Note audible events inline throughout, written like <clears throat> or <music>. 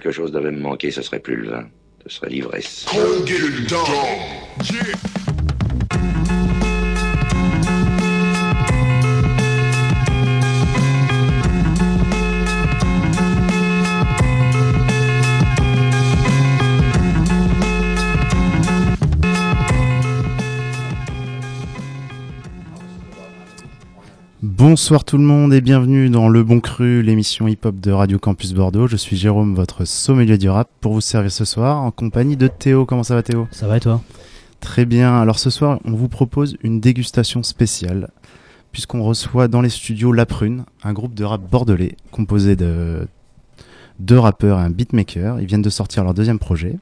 Quelque chose devait me manquer, ce serait plus le vin, ce serait l'ivresse. Bonsoir tout le monde et bienvenue dans Le Bon Cru, l'émission hip-hop de Radio Campus Bordeaux. Je suis Jérôme, votre sommelier du rap, pour vous servir ce soir en compagnie de Théo. Comment ça va Théo? Ça va et toi? Très bien. Alors ce soir, on vous propose une dégustation spéciale puisqu'on reçoit dans les studios La Prune, un groupe de rap bordelais composé de deux rappeurs et un beatmaker. Ils viennent de sortir leur deuxième projet.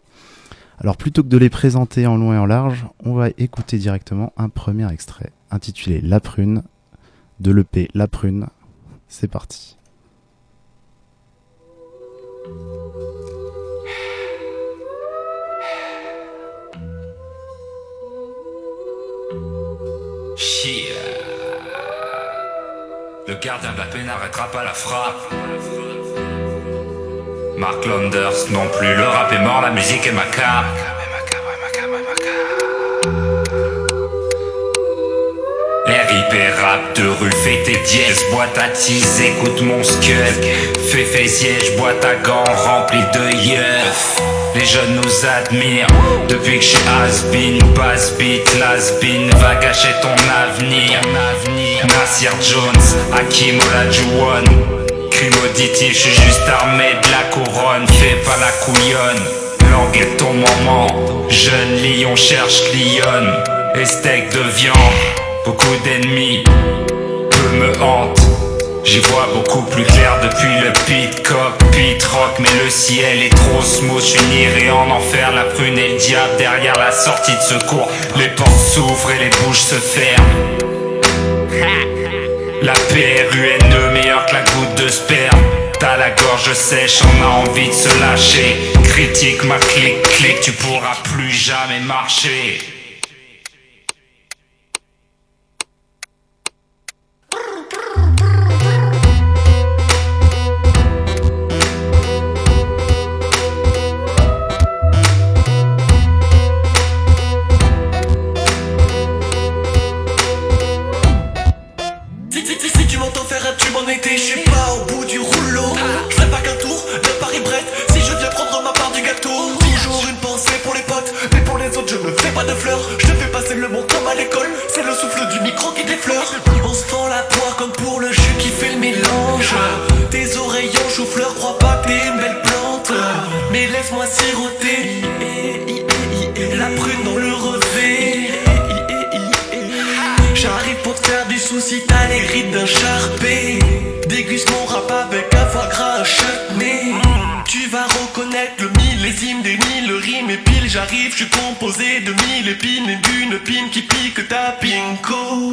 Alors plutôt que de les présenter en long et en large, on va écouter directement un premier extrait intitulé La Prune de l'EP La Prune. C'est parti. Chia. Le gardien paix n'arrêtera pas la frappe. Mark Landers non plus, le rap est mort, la musique est macabre. RIP rap de rue, fais tes dièses, boîte à tease, écoute mon skull. Fais fais siège, boîte à gants remplie de yeuf. Les jeunes nous admirent depuis que je suis has-been, bass beat, las been, va gâcher ton avenir. Nasir Jones, Hakim Olajuwon. Crime auditif, je suis juste armé de la couronne, fais pas la couillonne. Langue est ton moment, jeune lion cherche lionne, et steak de viande. Beaucoup d'ennemis, peu me hantent. J'y vois beaucoup plus clair depuis le pit cockpit rock Mais le ciel est trop smooth, je niré en enfer La prune et le diable derrière la sortie de secours. Les portes s'ouvrent et les bouches se ferment. La PRUNE meilleure que la goutte de sperme. T'as la gorge sèche, on a envie de se lâcher. Critique ma clic clic, tu pourras plus jamais marcher qui pique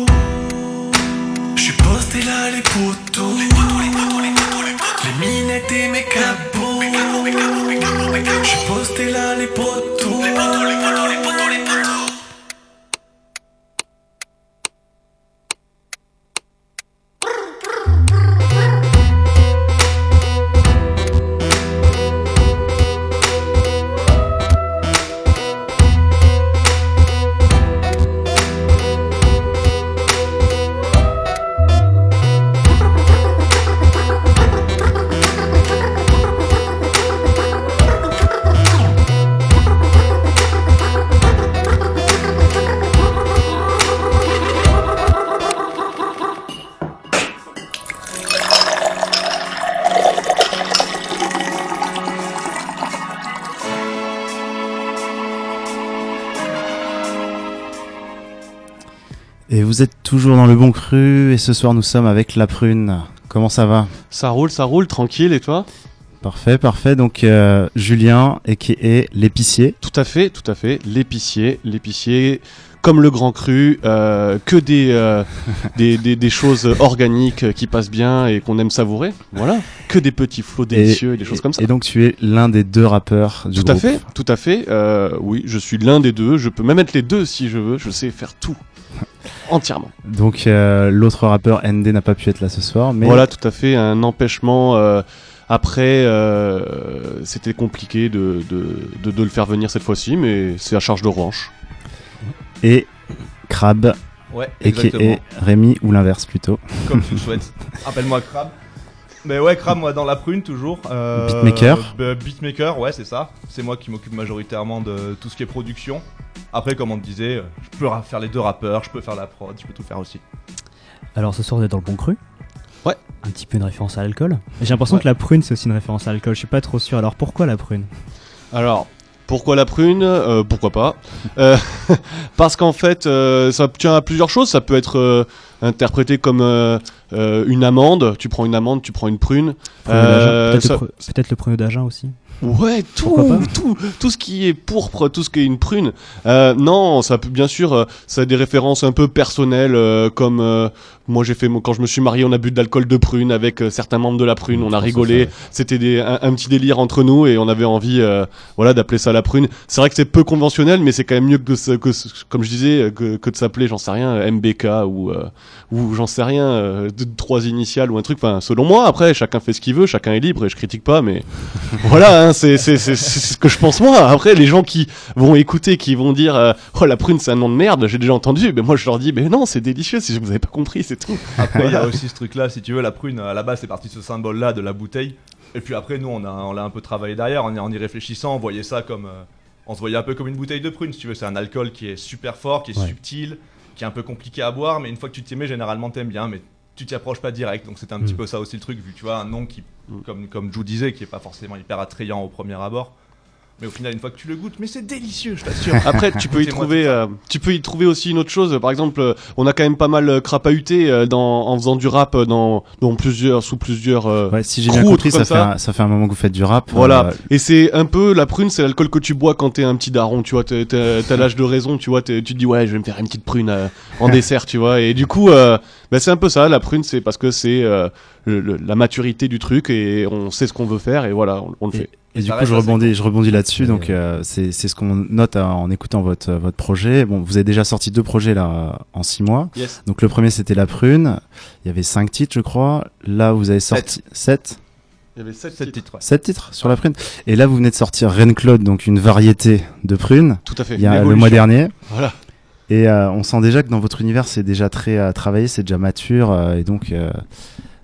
toujours dans le bon cru et ce soir nous sommes avec La Prune. Comment ça va? Ça roule, ça roule, tranquille, et toi? Parfait, parfait. Donc euh, Julien, et qui est l'épicier. Tout à fait, tout à fait. L'épicier, l'épicier, comme le grand cru, euh, que des, euh, <laughs> des, des, des choses organiques qui passent bien et qu'on aime savourer. Voilà. Que des petits flots délicieux et, des choses comme ça. Et donc tu es l'un des deux rappeurs du tout à groupe. fait, tout à fait. Euh, oui, je suis l'un des deux. Je peux même être les deux si je veux. Je sais faire tout. Entièrement. Donc euh, l'autre rappeur ND n'a pas pu être là ce soir, mais Voilà, tout à fait. Un empêchement euh, Après, euh, c'était compliqué de, de, de, de le faire venir cette fois-ci, mais c'est à charge de revanche. Et Crab, Ouais, et Rémi ou l'inverse plutôt. Comme tu le <laughs> souhaites. Appelle-moi Crab. Mais ouais, Crab, moi dans la prune toujours. Euh, Beatmaker. bah, Beatmaker, ouais, c'est ça. C'est moi qui m'occupe majoritairement de tout ce qui est production. Après, comme on te disait, je peux faire les deux rappeurs, je peux faire la prod, je peux tout faire aussi. Alors ce soir vous êtes dans le bon cru Ouais. Un petit peu une référence à l'alcool. J'ai l'impression Ouais. que la prune c'est aussi une référence à l'alcool, je suis pas trop sûr. Alors pourquoi la prune? Alors, pourquoi la prune? Euh, Pourquoi pas Euh, <laughs> Parce qu'en fait, euh, ça tient à plusieurs choses. Ça peut être interprété comme une amande. Tu prends une amande, tu prends une prune. Euh, Peut-être ça- le, pru- peut-être le pruneau d'Agen aussi Ouais, tout, tout, tout ce qui est pourpre, tout ce qui est une prune. Euh, non, ça peut bien sûr, euh, ça a des références un peu personnelles, euh, comme euh, moi j'ai fait quand je me suis marié, on a bu de l'alcool de prune avec euh, certains membres de la prune, on a rigolé. C'était un, un petit délire entre nous et on avait envie, euh, voilà, d'appeler ça la prune. C'est vrai que c'est peu conventionnel, mais c'est quand même mieux que, se- que se- comme je disais, que, que de s'appeler, j'en sais rien, MBK ou euh, ou j'en sais rien, euh, de, trois initiales ou un truc. Enfin, selon moi, après, chacun fait ce qu'il veut, chacun est libre et je critique pas, mais <laughs> voilà, hein, c'est c'est c'est c'est ce que je pense moi. Après, les gens qui vont écouter, qui vont dire euh, oh la prune c'est un nom de merde, j'ai déjà entendu. Mais moi je leur dis mais non, c'est délicieux. Si vous avez pas compris, c'est tout. Après, il y a aussi ce truc-là, si tu veux, la prune, à la base, c'est parti de ce symbole-là de la bouteille. Et puis après, nous, on a, on l'a un peu travaillé derrière, en y, en y réfléchissant, on voyait ça comme. euh, on se voyait un peu comme une bouteille de prune, si tu veux. C'est un alcool qui est super fort, qui est Ouais. subtil, qui est un peu compliqué à boire, mais une fois que tu t'y mets, généralement, t'aimes bien, mais tu t'y approches pas direct. Donc c'était un petit Mm. peu ça aussi le truc, vu tu vois, un nom qui, Mm. comme, comme Jou disait, qui est pas forcément hyper attrayant au premier abord. Mais au final, une fois que tu le goûtes, mais c'est délicieux, je <laughs> t'assure. Après, tu peux y trouver, ça. euh, tu peux y trouver aussi une autre chose. Par exemple, euh, on a quand même pas mal euh, crapahuté euh, dans en faisant du rap dans dans plusieurs sous plusieurs. euh, Ouais, si j'ai bien compris, ça comme fait, ça. un, ça fait un moment que vous faites du rap. Voilà, Euh, et c'est un peu la prune, c'est l'alcool que tu bois quand t'es un petit daron, tu vois, t'as l'âge de raison, tu vois, tu te dis ouais, je vais me faire une petite prune euh, en <laughs> dessert, tu vois, et du coup, euh, bah, c'est un peu ça, la prune, c'est parce que c'est euh, le- le- la maturité du truc et on sait ce qu'on veut faire et voilà, on, on le fait. Et Et du coup, je rebondis, je rebondis là-dessus. Donc, euh, c'est c'est ce qu'on note euh, en écoutant votre votre projet. Bon, vous avez déjà sorti deux projets là en six mois. Yes. Donc, le premier c'était La Prune. Il y avait cinq titres, je crois. Là, vous avez sorti sept, Il y avait sept le titres. ouais. sept titres sur La Prune. Et là, vous venez de sortir Reine Claude, donc une variété de prunes. Tout à fait. Il y a le mois dernier. Voilà. Et euh, on sent déjà que dans votre univers, c'est déjà très à travailler, c'est déjà mature, euh, et donc euh,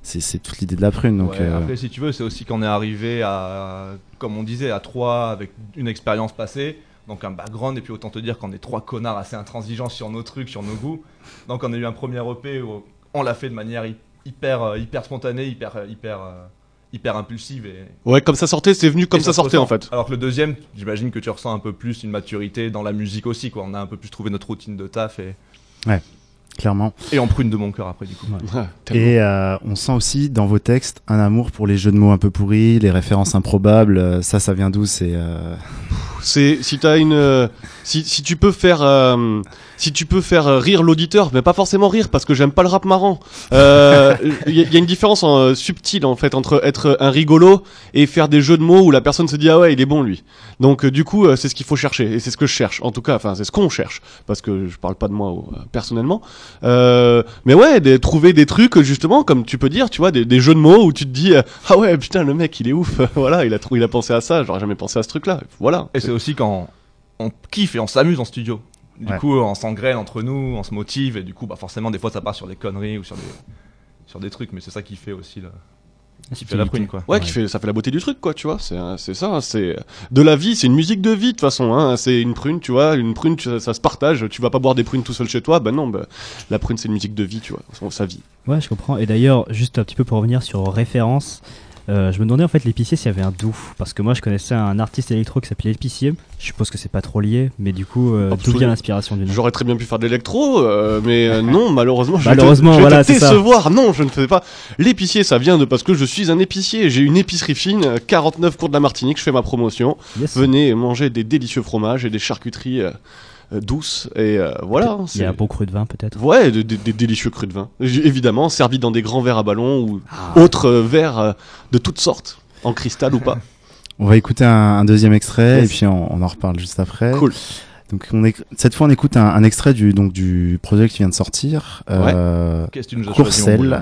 c'est c'est toute l'idée de la prune. Donc, Ouais, euh, Après, si tu veux, c'est aussi qu'on est arrivé à, comme on disait, à trois avec une expérience passée, donc un background, et puis autant te dire qu'on est trois connards assez intransigeants sur nos trucs, sur nos goûts. Donc on a eu un premier EP où on l'a fait de manière hy- hyper, euh, hyper spontanée, hyper, euh, hyper, hyper impulsive. Et, Ouais, comme ça sortait, c'est venu comme ça sortait en fait. Alors que le deuxième, j'imagine que tu ressens un peu plus une maturité dans la musique aussi, quoi. On a un peu plus trouvé notre routine de taf et, clairement. et en prune de mon cœur après, du coup. Ouais. Et euh, on sent aussi dans vos textes un amour pour les jeux de mots un peu pourris, les références improbables. Euh, Ça, ça vient d'où C'est euh, C'est si t'as une euh, si si tu peux faire euh, si tu peux faire euh, rire l'auditeur, mais pas forcément rire parce que j'aime pas le rap marrant. Euh, Il <laughs> y, a- il y a une différence en, euh, subtile en fait entre être un rigolo et faire des jeux de mots où la personne se dit ah ouais il est bon lui. Donc euh, du coup euh, c'est ce qu'il faut chercher et c'est ce que je cherche en tout cas. Enfin c'est ce qu'on cherche parce que je parle pas de moi euh, personnellement. Euh, mais ouais des, trouver des trucs justement comme tu peux dire tu vois des, jeux de mots où tu te dis euh, ah ouais putain le mec il est ouf <laughs> voilà il a il a pensé à ça j'aurais jamais pensé à ce truc là voilà. Et c'est aussi quand on kiffe et on s'amuse en studio. Du Ouais. coup, on s'engraine entre nous, on se motive, et du coup, bah forcément, des fois, ça part sur des conneries ou sur des, sur des trucs, mais c'est ça qui fait aussi le, qui fait la prune, quoi. Ouais, qui fait, ça fait la beauté du truc, quoi, tu vois. C'est, c'est ça, hein, c'est de la vie, c'est une musique de vie, de toute façon. Hein, c'est une prune, tu vois. Une prune, ça, se partage. Tu vas pas boire des prunes tout seul chez toi. Ben non, bah, la prune, c'est une musique de vie, tu vois. Sa vie. Ouais, je comprends. Et d'ailleurs, juste un petit peu pour revenir sur référence, euh, je me demandais en fait l'épicier s'il y avait un doux. Parce que moi, je connaissais un artiste électro qui s'appelait l'épicier. Je suppose que c'est pas trop lié, mais du coup, euh, d'où Absolument. vient l'inspiration du nom? J'aurais très bien pu faire de l'électro, euh, mais non, malheureusement, je Malheureusement, vais te, je vais voilà, te décevoir. Non, je ne faisais pas. L'épicier, ça vient de parce que je suis un épicier. J'ai une épicerie fine, euh, 49 cours de la Martinique. Je fais ma promotion. Yes. Venez manger des délicieux fromages et des charcuteries euh, douce. Et euh, voilà. Il y a un bon cru de vin peut-être. Ouais, des, délicieux crus de vin. Évidemment, servis dans des grands verres à ballon ou ah. autres euh, verres de toutes sortes, en cristal ou pas. <laughs> On va écouter un, deuxième extrait et puis on, en reparle juste après. Cool. Donc cette fois on écoute un, extrait du donc du projet qui vient de sortir. Qu'est-ce que tu nous as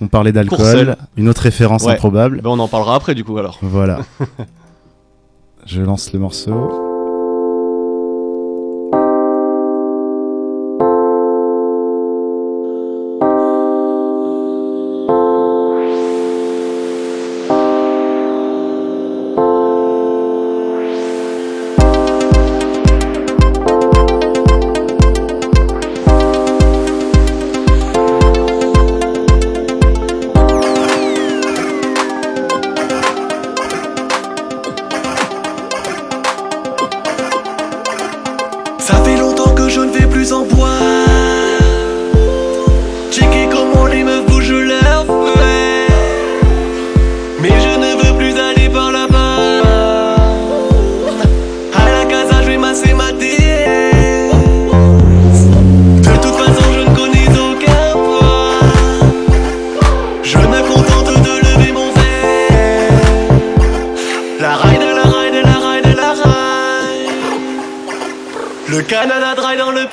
On parlait d'alcool, une autre référence ouais. improbable. Ben, on en parlera après du coup alors. Voilà. <laughs> Je lance le morceau.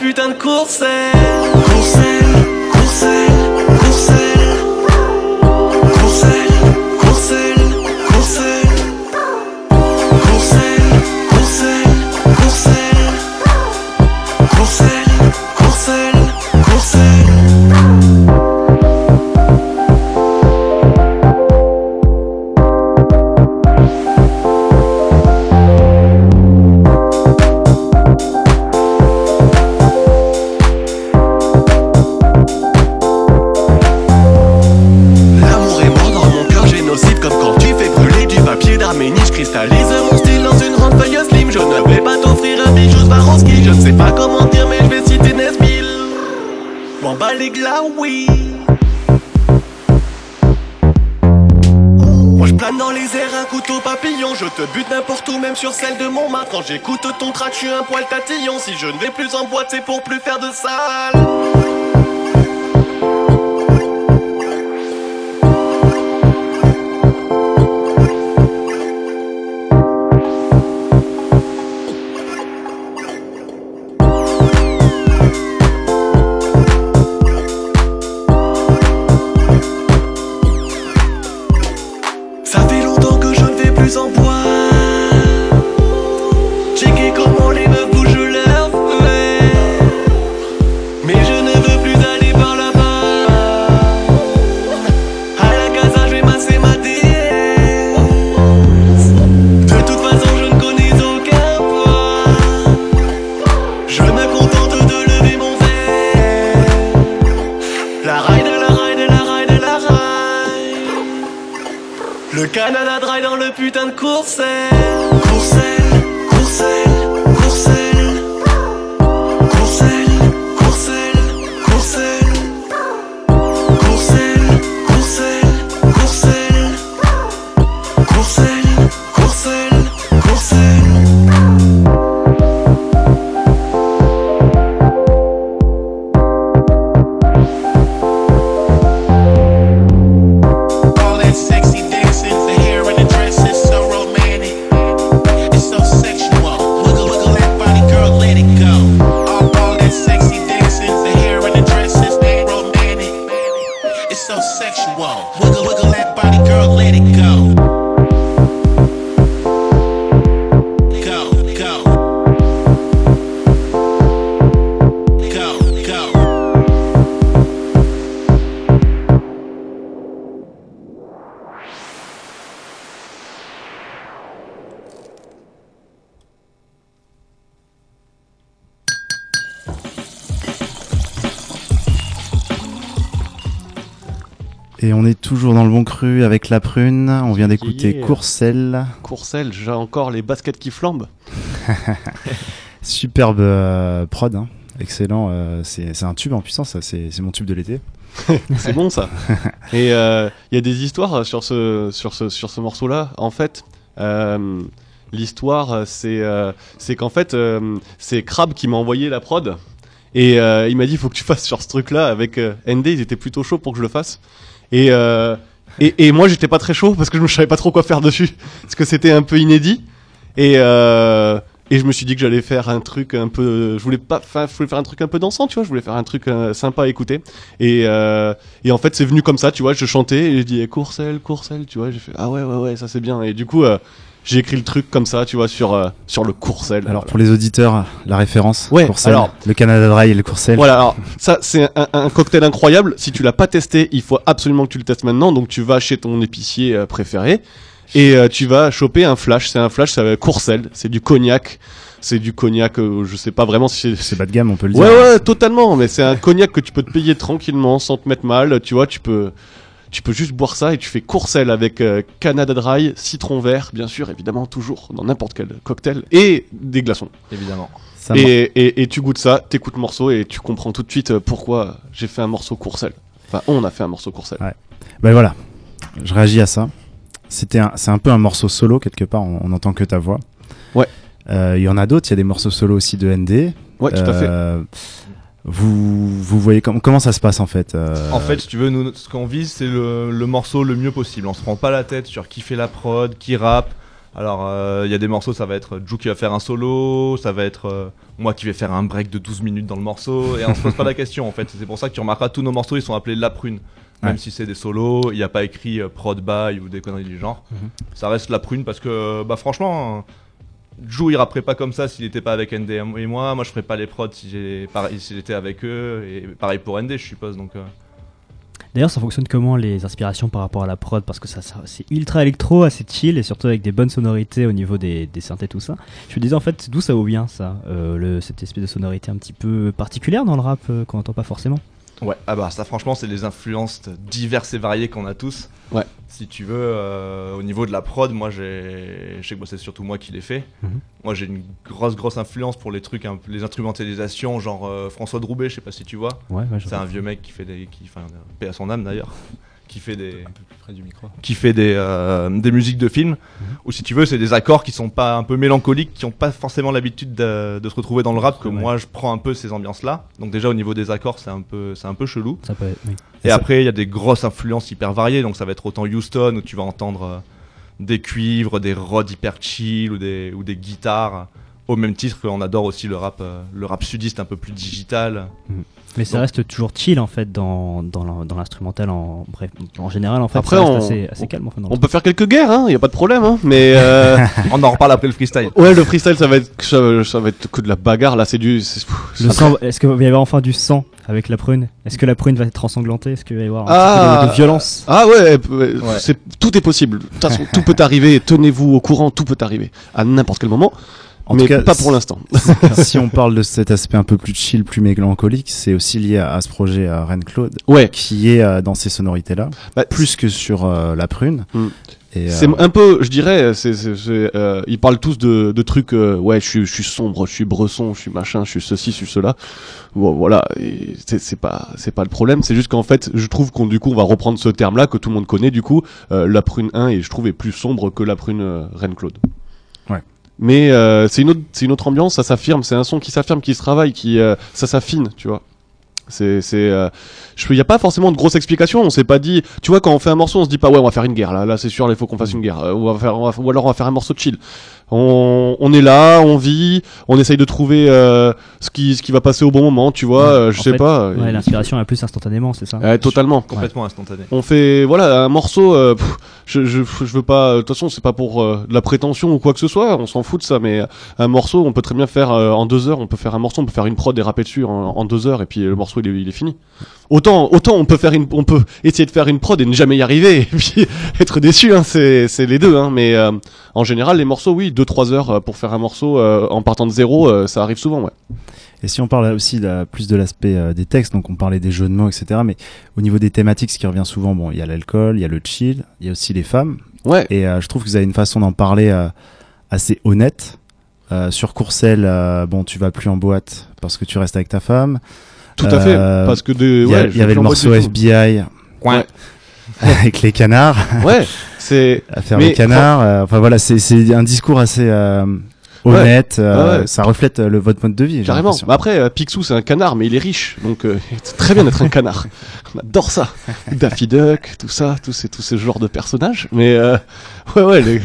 putain de course. Course. Je te bute n'importe où, même sur celle de mon mat Quand j'écoute ton track, je suis un poil tatillon. Si je ne vais plus en boîte, c'est pour plus faire de sale. Le Canada Dry dans le putain de Courcelles. Courcelles, Courcelles. avec la prune. On vient d'écouter Courcelles. Courcelles, j'ai encore les baskets qui flambent. <laughs> Superbe euh, prod, hein. excellent. Euh, c'est un tube en puissance, c'est mon tube de l'été. <laughs> c'est bon ça. <laughs> Et euh, il y a des histoires sur ce, sur ce, morceau-là. En fait, l'histoire, c'est qu'en fait, c'est Crab qui m'a envoyé la prod. Et il m'a dit, il faut que tu fasses sur ce truc-là. Avec ND, ils étaient plutôt chauds pour que je le fasse. Et, et, et moi, j'étais pas très chaud parce que je ne savais pas trop quoi faire dessus, parce que c'était un peu inédit. Et euh, et je me suis dit que j'allais faire un truc un peu je voulais pas je voulais faire un truc un peu dansant tu vois. Je voulais faire un truc euh, sympa à écouter. Et euh, et en fait c'est venu comme ça tu vois. Je chantais et je dis eh, Courcelle tu vois. J'ai fait ah ouais ouais ouais ça c'est bien. Et du coup euh, j'ai écrit le truc comme ça, tu vois, sur, euh, sur le Courcelles. Alors pour les auditeurs, la référence, Ouais, Courcelles, alors- le Canada Dry et le Courcelles. Voilà, alors ça c'est un, un cocktail incroyable. Si tu l'as pas testé, il faut absolument que tu le testes maintenant. Donc tu vas chez ton épicier euh, préféré et euh, tu vas choper un flash. C'est un flash, ça va Courcelles, c'est du cognac. C'est du cognac, euh, je sais pas vraiment si c'est. C'est bas de gamme, on peut le dire. Ouais, ouais, totalement. Mais c'est un cognac que tu peux te payer tranquillement, sans te mettre mal. Tu vois, tu peux, tu peux juste boire ça et tu fais Courcelles avec euh, Canada Dry, citron vert, bien sûr, évidemment, toujours dans n'importe quel cocktail et des glaçons. Évidemment. Ça Et, et, et tu goûtes ça, t'écoutes le morceau et tu comprends tout de suite euh, pourquoi j'ai fait un morceau Courcelles. Enfin, on a fait un morceau Courcelles. Ouais. Ben voilà, je réagis à ça. C'était c'est un peu un morceau solo quelque part. On, on entend que ta voix. Ouais. Euh, Il y en a d'autres. Il y a des morceaux solo aussi de ND. Ouais, tout à fait. Euh, Vous, vous voyez com- comment ça se passe en fait euh, En fait, si tu veux, nous, ce qu'on vise, c'est le, le morceau le mieux possible. On se prend pas la tête sur qui fait la prod, qui rappe. Alors, euh, il y a des morceaux, ça va être Jou qui va faire un solo, ça va être euh, moi qui vais faire un break de 12 minutes dans le morceau, et on se pose pas la question en fait. C'est pour ça que tu remarqueras, tous nos morceaux, ils sont appelés La Prune. Même Ouais. si c'est des solos, il n'y a pas écrit prod by ou des conneries du genre. Mhm. Ça reste La Prune parce que, bah franchement, Jou il rapperait pas comme ça s'il était pas avec ND et moi. Moi je ferais pas les prods si j'ai pareil si j'étais avec eux et pareil pour ND je suppose donc. euh, D'ailleurs, ça fonctionne comment les inspirations par rapport à la prod? Parce que ça, ça- c'est ultra électro, assez chill et surtout avec des bonnes sonorités au niveau des, des synthés, tout ça. Je me disais en fait, d'où ça vous vient ça euh, le, Cette espèce de sonorité un petit peu particulière dans le rap euh, qu'on entend pas forcément? Ouais, ah bah ça franchement c'est des influences diverses et variées qu'on a tous. Ouais. Si tu veux, euh, au niveau de la prod, moi j'ai, je sais que c'est surtout moi qui l'ai fait. Mhm. Moi j'ai une grosse grosse influence pour les trucs, les instrumentalisations, genre euh, François Droubet, je sais pas si tu vois. Ouais, C'est un vieux mec qui fait des, qui, enfin, paix à son âme d'ailleurs, qui fait des, Un peu plus près du micro. qui fait des, euh, des musiques de films, ou si tu veux, c'est des accords qui sont pas un peu mélancoliques, qui ont pas forcément l'habitude de, de se retrouver dans le rap, que Ouais. moi je prends un peu ces ambiances-là. Donc déjà au niveau des accords, c'est un peu, c'est un peu chelou. Ça peut être- oui. Et ça- après, il y a des grosses influences hyper variées, donc ça va être autant Houston où tu vas entendre euh, des cuivres, des rods hyper chill ou des, ou des guitares. Au même titre qu'on adore aussi le rap, euh, le rap sudiste un peu plus digital. Mais ça Donc- reste toujours chill en fait dans, dans l'in- dans l'instrumental en bref en général en fait Après, ça reste on- assez, assez on- calme enfin, dans On le- peut faire quelques guerres, hein, y a pas de problème, hein. Mais euh, <laughs> On en reparle après le freestyle. ouais, le freestyle, ça va être, ça, va- ça va être que de la bagarre. Là, c'est du. c'est- Le sang, est-ce qu'il va y avoir enfin du sang avec la prune? Est-ce que la prune va être ensanglantée? Est-ce qu'il va y avoir un Ah. peu de, de violence? Ah ouais, ouais, tout est possible. De toute façon, tout peut arriver. Tenez-vous au courant, tout peut arriver à n'importe quel moment. En mais tout cas, pas pour l'instant. <laughs> si on parle de cet aspect un peu plus chill, plus mélancolique, c'est aussi lié à, à ce projet à Rennes Claude, Ouais. qui est euh, dans ces sonorités-là, Bah, plus que sur euh, la prune. Mm. Et, euh, C'est un peu, je dirais, c'est, c'est, c'est, euh, ils parlent tous de, de trucs, euh, ouais, je suis, je suis sombre, je suis bresson, je suis machin, je suis ceci, je suis cela. Bon, voilà, et c'est, c'est pas, c'est pas le problème. C'est juste qu'en fait, je trouve qu'on du coup, on va reprendre ce terme-là que tout le monde connaît. Du coup, euh, la prune 1 et je trouve est plus sombre que la prune euh, Reine Claude. Mais euh, c'est une autre, c'est une autre ambiance, ça s'affirme, c'est un son qui s'affirme, qui se travaille, qui, euh, ça s'affine, tu vois. C'est, c'est, euh, il y a pas forcément de grosses explications. On s'est pas dit, tu vois, quand on fait un morceau, on se dit pas ouais, on va faire une guerre là, là c'est sûr, il faut qu'on fasse une guerre. Euh, on va faire, on va- ou alors on va faire un morceau de chill. On, on est là, on vit, on essaye de trouver euh, ce qui, ce qui va passer au bon moment, tu vois. Ouais, euh, je en sais fait, pas. Ouais, l'inspiration est plus instantanément, c'est ça Ouais, totalement. Complètement instantané. On fait voilà un morceau. euh, pff, je, je je veux pas. De toute façon, c'est pas pour euh, de la prétention ou quoi que ce soit. On s'en fout de ça. Mais un morceau, on peut très bien faire euh, en deux heures. On peut faire un morceau, on peut faire une prod et rapper dessus en, en deux heures et puis le morceau il est, il est fini. Autant autant on peut faire une, on peut essayer de faire une prod et ne jamais y arriver <laughs> et puis être déçu. Hein, c'est c'est les deux. Hein, mais euh, en général, les morceaux, oui, deux trois heures euh, pour faire un morceau euh, en partant de zéro, euh, ça arrive souvent. Ouais. Et si on parle aussi de- plus de l'aspect euh, des textes, donc on parlait des jeux de mots, etc. Mais au niveau des thématiques, ce qui revient souvent, bon, il y a l'alcool, il y a le chill, il y a aussi les femmes. Ouais. Et euh, je trouve que vous avez une façon d'en parler euh, assez honnête. Euh, sur Courcelles, euh, bon, tu vas plus en boîte parce que tu restes avec ta femme. Tout à fait. Euh, Parce que de, Il y, ouais, je y avait le morceau. FBI Ouais. <laughs> avec les canards, Ouais. C'est <laughs> à faire les canards. euh, enfin voilà, c'est c'est un discours assez euh, honnête. euh, Ouais, ouais. Ça reflète le votre mode de vie. Carrément. Bah après, Picsou, c'est un canard, mais il est riche. Donc, euh, <laughs> c'est très bien d'être un canard. On adore ça. Daffy Duck, tout ça, tous ces, tous ces genres de personnages. Mais, euh, ouais, ouais. les-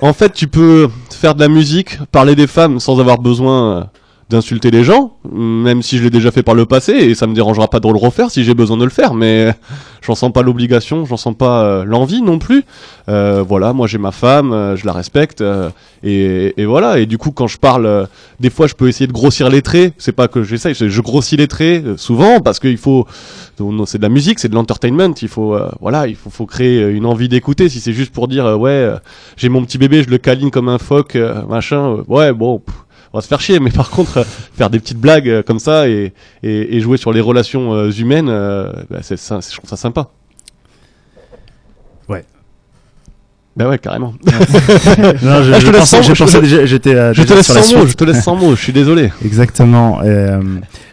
En fait, tu peux faire de la musique, parler des femmes sans avoir besoin euh, d'insulter les gens, même si je l'ai déjà fait par le passé, et ça me dérangera pas de le refaire si j'ai besoin de le faire, mais <laughs> j'en sens pas l'obligation, j'en sens pas euh, l'envie non plus. Euh, voilà, moi j'ai ma femme, euh, je la respecte, euh, et, et voilà. Et du coup, quand je parle, euh, des fois, je peux essayer de grossir les traits. C'est pas que j'essaye, je grossis les traits souvent parce qu'il faut. C'est de la musique, c'est de l'entertainment. Il faut, voilà, il faut, faut créer une envie d'écouter. Si c'est juste pour dire, ouais, j'ai mon petit bébé, je le câline comme un phoque, machin. ouais, bon. On va se faire chier, mais par contre, euh, faire des petites blagues euh, comme ça et, et, et jouer sur les relations euh, humaines, bah, c'est, je trouve ça sympa. Ouais. Bah ouais, carrément. <laughs> Non, je, Ah, je je te laisse pensais, sans- je je- pensais déjà, j'étais euh, Je te laisse sans mots, je te laisse sans mots, je suis désolé. Exactement. Euh,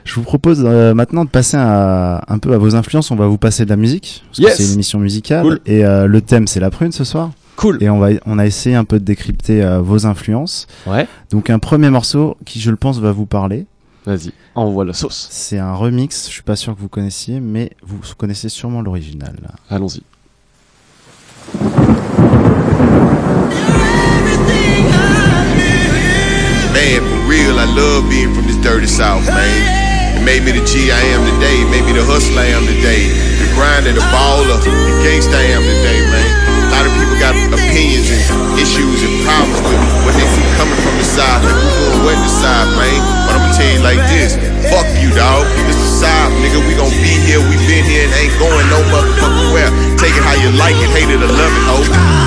je vous propose euh, maintenant de passer à, un peu à vos influences. On va vous passer de la musique. Parce Yes. que c'est une émission musicale. Cool. Et le thème, c'est la prune ce soir. Cool. Et on, va, on a essayé un peu de décrypter euh, vos influences. Ouais. Donc un premier morceau qui, je le pense, va vous parler. Vas-y, envoie la sauce. C'est un remix. Je suis pas sûr que vous connaissiez, mais vous connaissez sûrement l'original. Allons-y. Man, for real, I love being from this dirty south, man. It made me the G I am today, it made me the hustler I am today. The grinder, the baller, the I am today, man. Lot of people got opinions and issues and problems with what they see coming from the side, like who going what the side, man. I'ma tell you like this, fuck you, dog. This the side, nigga. We gon' be here, we been here and ain't going no motherfucking where. Take it how you like it, hate it or love it, ho.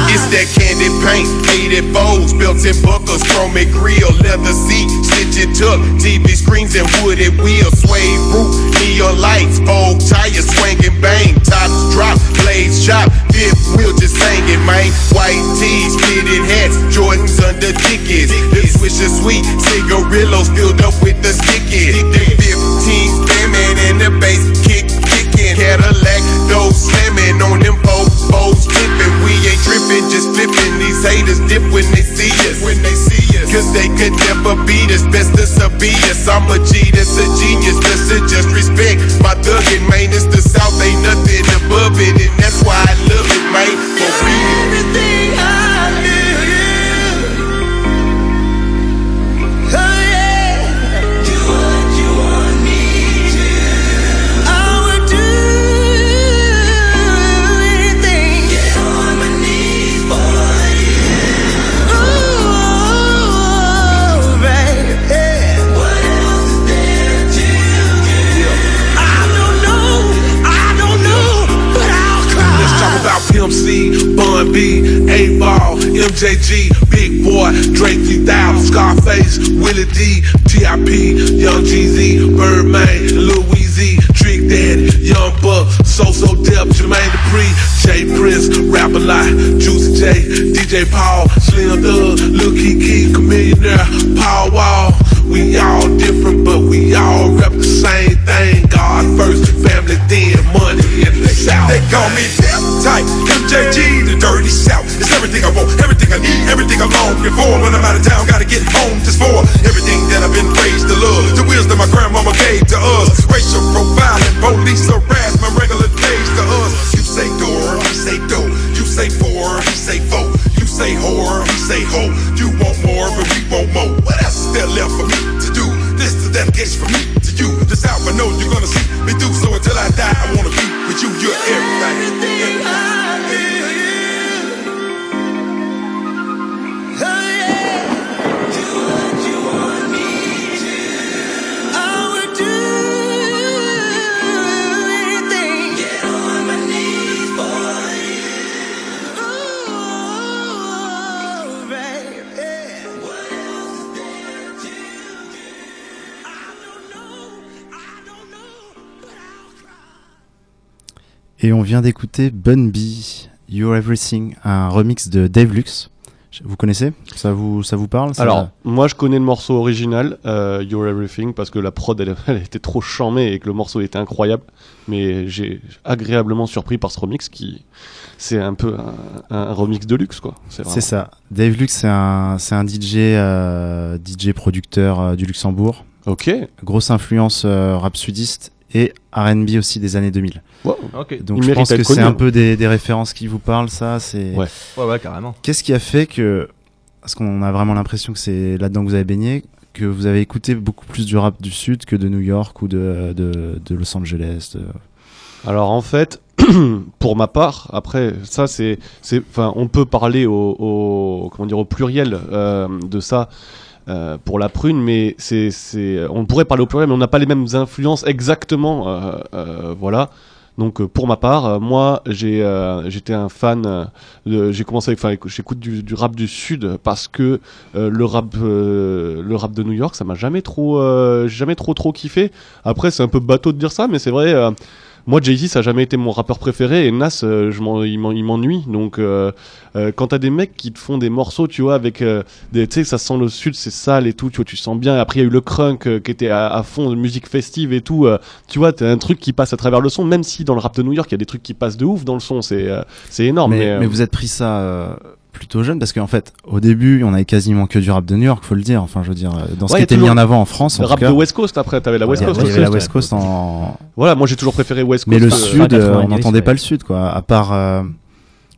It's that candy paint, hated bows, built in buckles, chrome grill, leather seat, stitch it tuck, TV screens and wooded wheels, suede roof, neon lights, old tires. Swinging bang, tops drop, blades chop, fifth wheel just hanging, man. White tees, fitted hats, Jordans under tickets. The swisher sweet, cigarillos filled up with the stickies. The 15 spamming and the bass kick kicking. Cadillac, those slamming on them both tripping. We ain't tripping, just flipping. These haters dip when they see us. When they see us. Cause they could never beat us. Best or be us. I'm a G that's a genius. Best to just respect. My thuggin' man, it's the South. Ain't nothing above it. And that's why Jeezy, Birdman, Lil Trick Daddy, Young Buck, So So Dep, Jermaine Dupri, J Prince, Rap a Lot, Juicy J, DJ Paul, Slim Thug, Lil Kiki, Chameleonaire, Paul Wall. We all different, but we all rep the same thing. God first, family then, money South. They call me Dip Tight, MJG, the dirty south. It's everything I want, everything I need, everything I'm longing for. When I'm out of town, gotta get home just for everything that I've been raised to love. The wisdom my grandmama gave to us. Racial profiling, police harassment, regular days to us. You say door, we say door. You say four, we say four. You say whore, we say ho. You want more, but we want more. What else is there left for me to do? This is dedication from me to you. This how I know you're gonna see die, I wanna be with you. You're everything. Et on vient d'écouter Bun B, You're Everything, un remix de Dave Lux. Vous connaissez? Ça vous ça vous parle? Ça- Alors, moi je connais le morceau original, euh, You're Everything, parce que la prod elle, <laughs> elle était trop charmée et que le morceau était incroyable. Mais j'ai agréablement surpris par ce remix qui, c'est un peu un, un remix de luxe quoi. c'est vraiment- ça. Dave Lux, c'est un c'est un DJ euh, DJ producteur euh, du Luxembourg. Ok. Grosse influence euh, rap sudiste et R&B aussi des années 2000. Wow. Ok. Donc Il je pense que c'est un peu des, des références qui vous parlent, ça. C'est Ouais. Ouais, ouais, carrément. Qu'est-ce qui a fait que, parce qu'on a vraiment l'impression que c'est là-dedans que vous avez baigné, que vous avez écouté beaucoup plus du rap du Sud que de New York ou de, de, de Los Angeles de- Alors en fait, <clears throat> pour ma part, après ça c'est, c'est, enfin on peut parler au, au comment dire au pluriel euh, de ça. Euh, pour la prune, mais c'est, c'est, on pourrait parler au pluriel, mais on n'a pas les mêmes influences exactement, euh, euh, voilà. Donc euh, pour ma part, moi j'ai, j'étais un fan, de- j'ai commencé, avec- enfin écou- j'écoute du, du rap du sud parce que le rap, le rap de New York, ça m'a jamais trop, jamais trop trop kiffé. Après c'est un peu bateau de dire ça, mais c'est vrai. Moi, Jay-Z, ça a jamais été mon rappeur préféré et Nas, euh, je m'en- il m'en- il m'ennuie. Donc, euh, euh, quand t'as des mecs qui te font des morceaux, tu vois, avec euh, des, tu sais, ça sent le sud, c'est sale et tout, tu vois, tu sens bien. Après, il y a eu le crunk euh, qui était à, à fond de musique festive et tout. euh, tu vois, t'as un truc qui passe à travers le son, même si dans le rap de New York, il y a des trucs qui passent de ouf dans le son. C'est, euh, c'est énorme. mais, Mais, euh, mais vous êtes pris ça euh, plutôt jeune parce qu'en fait, au début, on avait quasiment que du rap de New York, faut le dire. Enfin, je veux dire, euh, dans ce Ouais, qui était mis en avant en France, en le tout rap cas, de West Coast, après, t'avais la West Coast. avait aussi. la West Coast en. Voilà, moi j'ai toujours préféré West Coast. Mais le euh, Sud, euh, on 90, n'entendait pas le Sud, quoi. À part euh,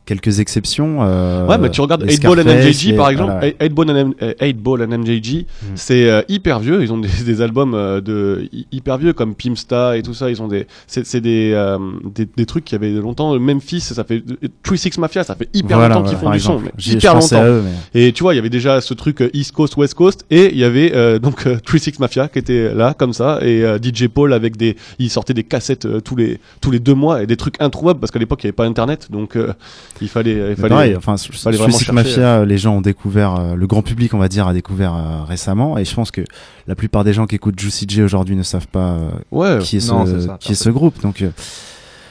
quelques exceptions. euh, Ouais, mais tu regardes les 8 Ball and MJG par exemple. voilà. 8 Ball and, M- euh, 8 Ball and MJG, Mm. c'est euh, hyper vieux. Ils ont des, <laughs> des albums euh, de hy- hyper vieux comme Pimsta et tout ça. Ils ont des, c'est c'est des, euh, des, des trucs qui avaient longtemps. Memphis, ça fait 36 Mafia, ça fait hyper Voilà, longtemps qu'ils font du exemple. son, hyper longtemps. à eux, mais- Et tu vois, il y avait déjà ce truc euh, East Coast, West Coast, et il y avait euh, <laughs> donc euh, 36 Mafia qui était là comme ça, et euh, DJ Paul avec des, il sortait des cassettes euh, tous les tous les deux mois et des trucs introuvables parce qu'à l'époque il n'y avait pas Internet, donc euh, il fallait, il fallait. pareil, enfin, fallait Suicide Mafia, euh, les gens ont découvert, euh, le grand public, on va dire, a découvert euh, récemment, et je pense que la plupart des gens qui écoutent Juicy J aujourd'hui ne savent pas euh, Ouais, qui est non, ce, ça, qui est ce groupe. Donc, euh,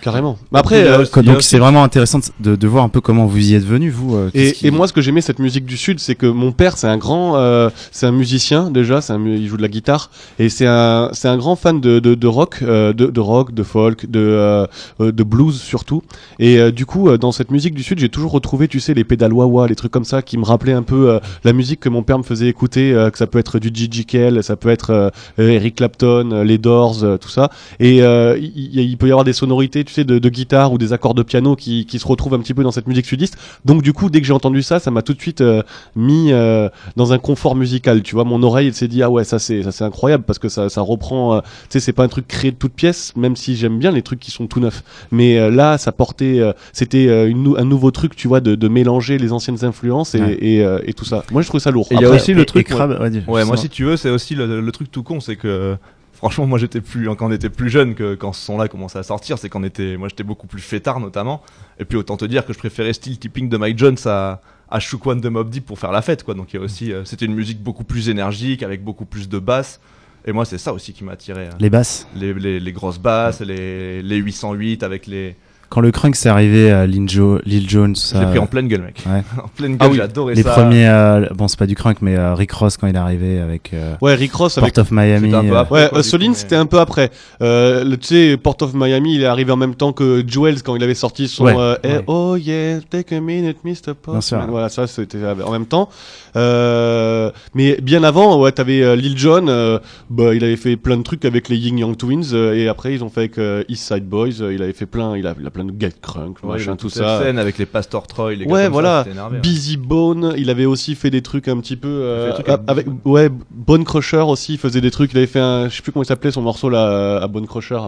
carrément. Mais après, euh, donc c'est vraiment intéressant de, de voir un peu comment vous y êtes venu, vous. euh, Et, qui- et moi, ce que j'aimais cette musique du sud, c'est que mon père, c'est un grand, euh, c'est un musicien déjà, c'est un, il joue de la guitare et c'est un, c'est un grand fan de, de, de rock, euh, de, de rock, de folk, de, euh, de blues surtout. Et euh, du coup, dans cette musique du sud, j'ai toujours retrouvé, tu sais, les pédales wah les trucs comme ça, qui me rappelaient un peu euh, la musique que mon père me faisait écouter, euh, que ça peut être du Gigi Kell, ça peut être euh, Eric Clapton, les Doors, tout ça. Et il, il- il peut y avoir des sonorités, tu sais, de, de guitare ou des accords de piano qui, qui se retrouvent un petit peu dans cette musique sudiste. Donc du coup, dès que j'ai entendu ça, ça m'a tout de suite euh, mis euh, dans un confort musical. Tu vois, mon oreille elle s'est dit ah ouais, ça c'est ça c'est incroyable parce que ça ça reprend. euh, tu sais, c'est pas un truc créé de toute pièce, même si j'aime bien les trucs qui sont tout neufs. Mais euh, là, ça portait, euh, c'était euh, un nouveau truc, tu vois, de, de mélanger les anciennes influences et, Ouais. et, euh, et tout ça. Moi, je trouve ça lourd. Il y a aussi le truc, ouais, dis- Ouais, moi si tu veux, c'est aussi le, le truc tout con, c'est que franchement, moi j'étais plus quand on était plus jeune que quand ce son-là commençait à sortir, c'est qu'on était, moi j'étais beaucoup plus fêtard notamment. Et puis autant te dire que je préférais Still Tipping de Mike Jones à à Shook One de Mob Deep pour faire la fête, quoi. Donc il y a aussi, euh, c'était une musique beaucoup plus énergique avec beaucoup plus de basses. Et moi c'est ça aussi qui m'a attiré. hein. Les basses. Les, les, les grosses basses, les, les 808 avec les. Quand le crunk s'est arrivé à Lil, Jo- Lil Jones, Je ça, l'ai pris en pleine gueule, mec. Ouais. <laughs> en pleine gueule, Ah oui, j'ai adoré les ça. premiers, euh, bon c'est pas du crunk, mais euh, Rick Ross quand il est arrivé avec euh, Ouais, Rick Ross avec Port of Miami. Un peu euh, après. Ouais, quoi, euh, du Solin, coup, mais- c'était un peu après. Euh, tu sais, Port of Miami, il est arrivé en même temps que Jewels quand il avait sorti son Ouais. euh, Ouais. Oh yeah, take a minute, Mr. Bien sûr. Postman. Voilà, ça c'était en même temps. Euh, mais bien avant, ouais, t'avais euh, Lil Jon, euh, bah, il avait fait plein de trucs avec les Ying Yang Twins, euh, et après ils ont fait avec euh, East Side Boys, euh, il avait fait plein, il a, il a plein de Get Crunk, Ouais, machin, tout ça. scène avec les Pastor Troy, les gars Ouais, ça, voilà. énervé, ouais. Busy Bone, il avait aussi fait des trucs un petit peu euh, avec, avec ouais Bone Crusher aussi, il faisait des trucs, il avait fait un je sais plus comment il s'appelait son morceau là à Bone Crusher.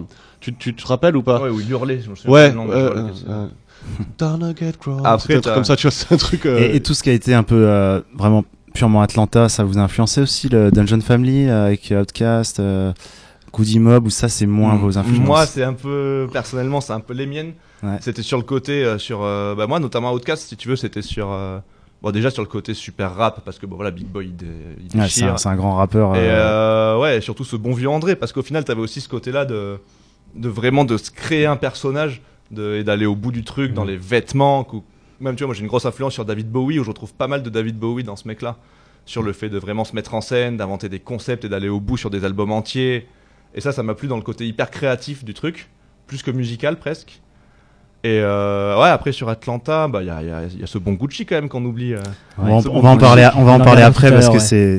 Tu, tu te rappelles ou pas? Ouais, où il hurlait, je me souviens Ouais, euh, euh, get gross. Après, un truc comme ça, tu vois, c'est un truc. euh, Et, et tout ce qui a été un peu euh, vraiment purement Atlanta, ça vous a influencé aussi le Dungeon Family euh, avec Outcast, euh, Goody Mob ou ça c'est moins Mm. vos influences Moi, c'est un peu personnellement, c'est un peu les miennes. Ouais. C'était sur le côté, euh, sur, euh, bah, moi notamment Outcast, si tu veux, c'était sur, euh, bon déjà sur le côté super rap parce que bon voilà, Big Boy il, dé- il Ouais, c'est un, c'est un grand rappeur. Et ouais, surtout ce bon vieux André, parce qu'au final, t'avais aussi ce côté-là de, de vraiment de se créer un personnage de, et d'aller au bout du truc dans Mhm. les vêtements, qu'au- même tu vois, moi j'ai une grosse influence sur David Bowie, où je retrouve pas mal de David Bowie dans ce mec-là, sur le fait de vraiment se mettre en scène, d'inventer des concepts et d'aller au bout sur des albums entiers. Et ça, ça m'a plu dans le côté hyper créatif du truc, plus que musical presque. Et euh, ouais, après sur Atlanta, bah il y a, il y a- y a ce bon Gucci quand même qu'on oublie. euh. On va en- on va parler, on va en parler après parce que ouais. c'est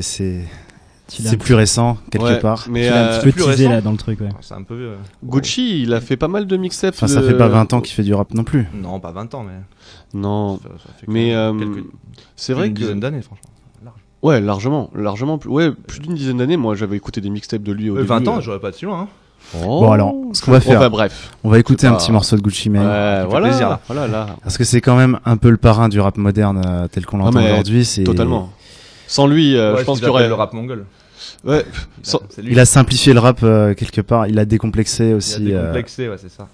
c'est plus récent quelque Ouais, part. Mais Tu l'as un euh, petit peu plus teasé récent. là dans le truc, ouais. C'est un peu. euh, Gucci, il a fait pas mal de mixtapes. Enfin, ça de- fait pas 20 ans qu'il fait du rap non plus. Non, pas 20 ans, mais. Non, ça- ça fait que mais euh, quelques- c'est vrai d'une que dizaine d'années, franchement. Ouais, largement, largement plus. Ouais, plus d'une dizaine d'années. Moi, j'avais écouté des mixtapes de lui au Euh, début. 20 ans, euh. j'aurais pas de si loin. Hein. Oh. Bon alors, ce qu'on va faire, Enfin, bref. on va écouter un pas- petit morceau de Gucci Mane. Ouais, voilà, plaisir, là. voilà, là. Parce que c'est quand même un peu le parrain du rap moderne euh, tel qu'on l'entend aujourd'hui. C'est Totalement. Sans lui, euh, Ouais, je pense qu'il y aurait. le rap mongol. Ouais. Il a- Sans- Il a simplifié le rap euh, quelque part. Il a décomplexé a aussi. euh, décomplexé, ouais, c'est ça.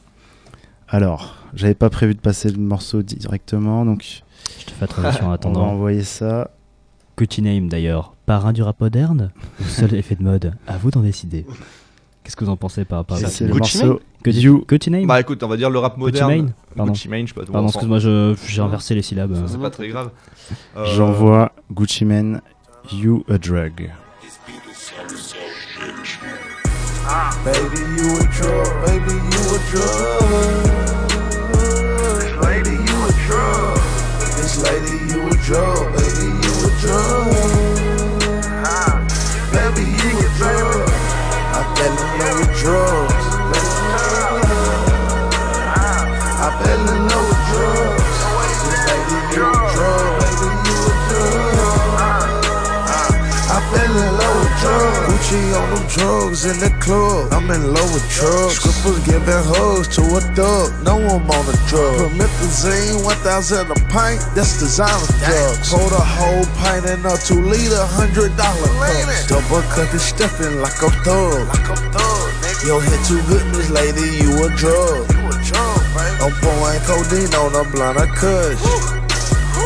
Alors, j'avais pas prévu de passer le morceau directement, donc Je te fais la transition en on va attendant. envoyer ça. Gucci Name d'ailleurs, parrain du rap moderne ou seul <laughs> effet de mode? À vous d'en décider. Qu'est-ce que vous en pensez par rapport à Ça, c'est le Gucci morceau Gucci, You. Gucci Name? Bah écoute, on va dire le rap Gucci moderne. Mane Pardon. Gucci Mane, je sais pas. Pardon, on s'en- excuse-moi, j'ai inversé les syllabes. C'est pas très grave. Euh, J'envoie Gucci Mane, You a Drug. Baby, you a drug. Baby, you a drug. This lady, you a drug. This lady, you a drug. Baby, drug. Baby, you a drug. I fell in love with drugs. I fell in love with drugs. Lady, you a drug. Baby, you a drug. I fell in love with drugs. Gucci on them drugs in the club. I'm in love with drugs. Strippers giving hugs to a thug. No I'm on a drug. Promethazine, 1000 a pint. That's designer drugs. Hold a whole pint in a two liter, hundred dollar cups. Double cut the stuffing like a thug. Like a thug, nigga. Your head too good, Miss Lady. You a drug. You a drug, baby. I'm pouring codeine on a blunt of kush.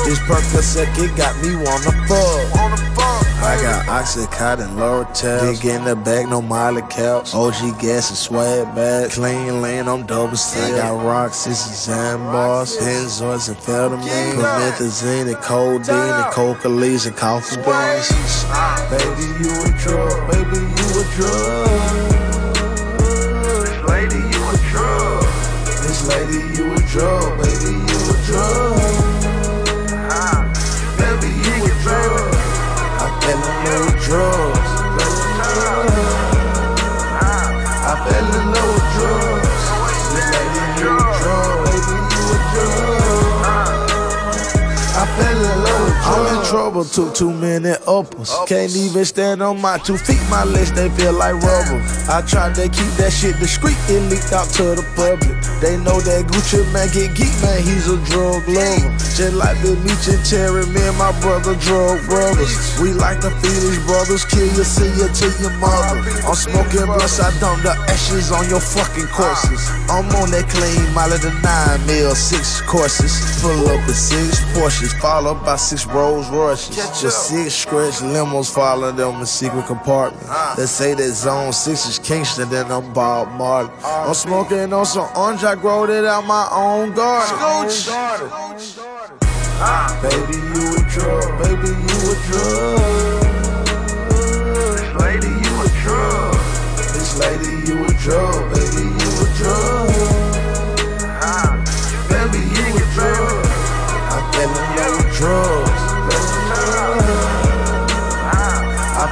This Percocet it got me wanna fuck. I got Oxycontin, Loratel. Dig in the back, no Miley caps. OG gas and swag bag. Clean lane, I'm double still. I got rocks, sixes and bars. Benzos and amphetamine. Promethazine and codeine and coca leaves and coffee beans. Baby, you a drug. Baby, you a drug. This lady, you a drug. This lady, you a drug. Baby, drugs. Trouble, took too many uppers. Can't even stand on my two feet, my legs they feel like rubber. I tried to keep that shit discreet, it leaked out to the public. They know that Gucci man get geek, man, he's a drug lover. Just like Bill Meach and Terry, me and my brother drug brothers. We like the Phoenix brothers, kill you, see you to your mother. I'm smoking blunts, I dump the ashes on your fucking corpses. I'm on that clean mile of the nine mil, six courses. Full up with six Porsches, followed by six Rolls Royces. Just six scratch limos, following them in secret compartments. Ah. They say that zone six is Kingston, then I'm Bob Marley. I'm smoking on some orange, I growed it out my own garden. Ah. Baby, you a drug, baby, you a drug. This lady, you a drug. This lady, you a drug, baby, you a drug. Ah. Baby, you a drug. I fell in love with drugs. I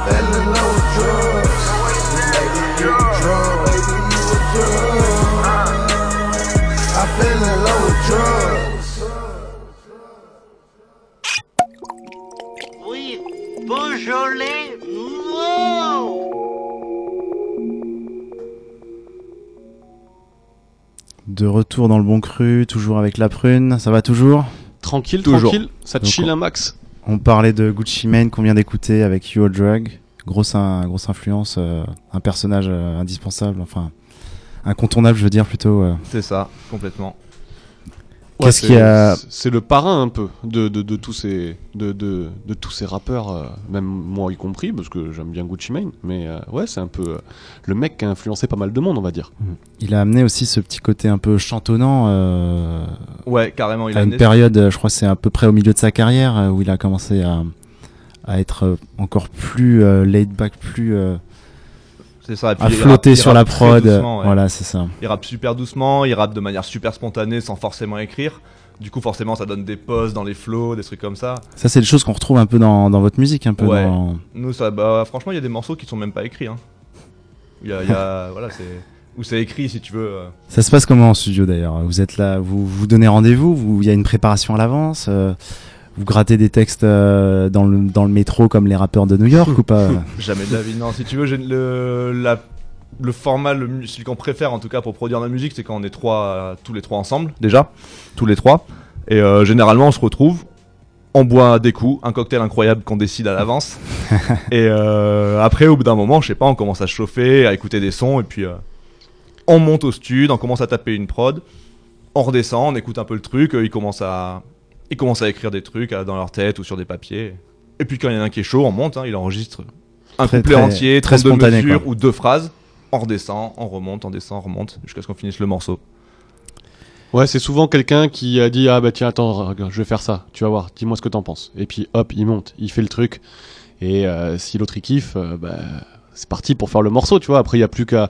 fell in love with drugs. This lady, you a drug, baby, you a drug. I fell in love with drugs. Oui, Beaujolais, wow De retour dans le bon cru, toujours avec la prune. Ça va toujours? Tranquille, Toujours. tranquille. Ça chill un max? On parlait de Gucci Mane qu'on vient d'écouter avec You Drug. Grosse, grosse influence, euh, un personnage euh, indispensable, enfin incontournable, je veux dire plutôt. euh. C'est ça, complètement. Ouais, Qu'est-ce c'est- qui a C'est le parrain un peu de, de, de tous ces de, de, de tous ces rappeurs, euh, même moi y compris, parce que j'aime bien Gucci Mane. Mais euh, ouais, c'est un peu euh, le mec qui a influencé pas mal de monde, on va dire. Il a amené aussi ce petit côté un peu chantonnant euh, Ouais, carrément. Il à a une amené- période, je crois que c'est à peu près au milieu de sa carrière, euh, où il a commencé à, à être encore plus euh, laid back, plus euh, C'est ça. et puis à il flotter rappe- sur la prod. doucement, ouais. Voilà, c'est ça. Il rappe super doucement, il rappe de manière super spontanée sans forcément écrire. Du coup, forcément, ça donne des pauses dans les flows, des trucs comme ça. Ça, c'est des choses qu'on retrouve un peu dans, dans votre musique, un peu Ouais. dans... Nous, ça, bah, franchement, il y a des morceaux qui sont même pas écrits. Hein. Y a, y a- <laughs> voilà, c'est où c'est écrit si tu veux. euh. Ça se passe comment en studio d'ailleurs? Vous êtes là, vous vous donnez rendez-vous, vous- il y a une préparation à l'avance, euh, vous grattez des textes euh, dans, le, dans le métro comme les rappeurs de New York <laughs> ou pas? Jamais de la vie. Non, si tu veux, j'ai le, la- le format, le, celui qu'on préfère en tout cas pour produire de la musique, c'est quand on est trois, euh, tous les trois ensemble, déjà, tous les trois. Et euh, généralement, on se retrouve, on boit des coups, un cocktail incroyable qu'on décide à l'avance. <laughs> et euh, après, au bout d'un moment, je sais pas, on commence à se chauffer, à écouter des sons, et puis euh, on monte au studio, on commence à taper une prod, on redescend, on écoute un peu le truc, euh, ils commencent à, ils commencent à écrire des trucs euh, dans leur tête ou sur des papiers. Et puis quand il y en a un qui est chaud, on monte, hein, il enregistre un Très, couplet très- entier, très 32 spontané, mesures quoi. ou deux phrases. On redescend, on remonte, on descend, on remonte, jusqu'à ce qu'on finisse le morceau. Ouais, c'est souvent quelqu'un qui a dit ah bah tiens attends regarde, je vais faire ça, tu vas voir, dis-moi ce que t'en penses. Et puis hop, il monte, il fait le truc. Et euh, si l'autre il kiffe, euh, bah c'est parti pour faire le morceau, tu vois. Après il y a plus qu'à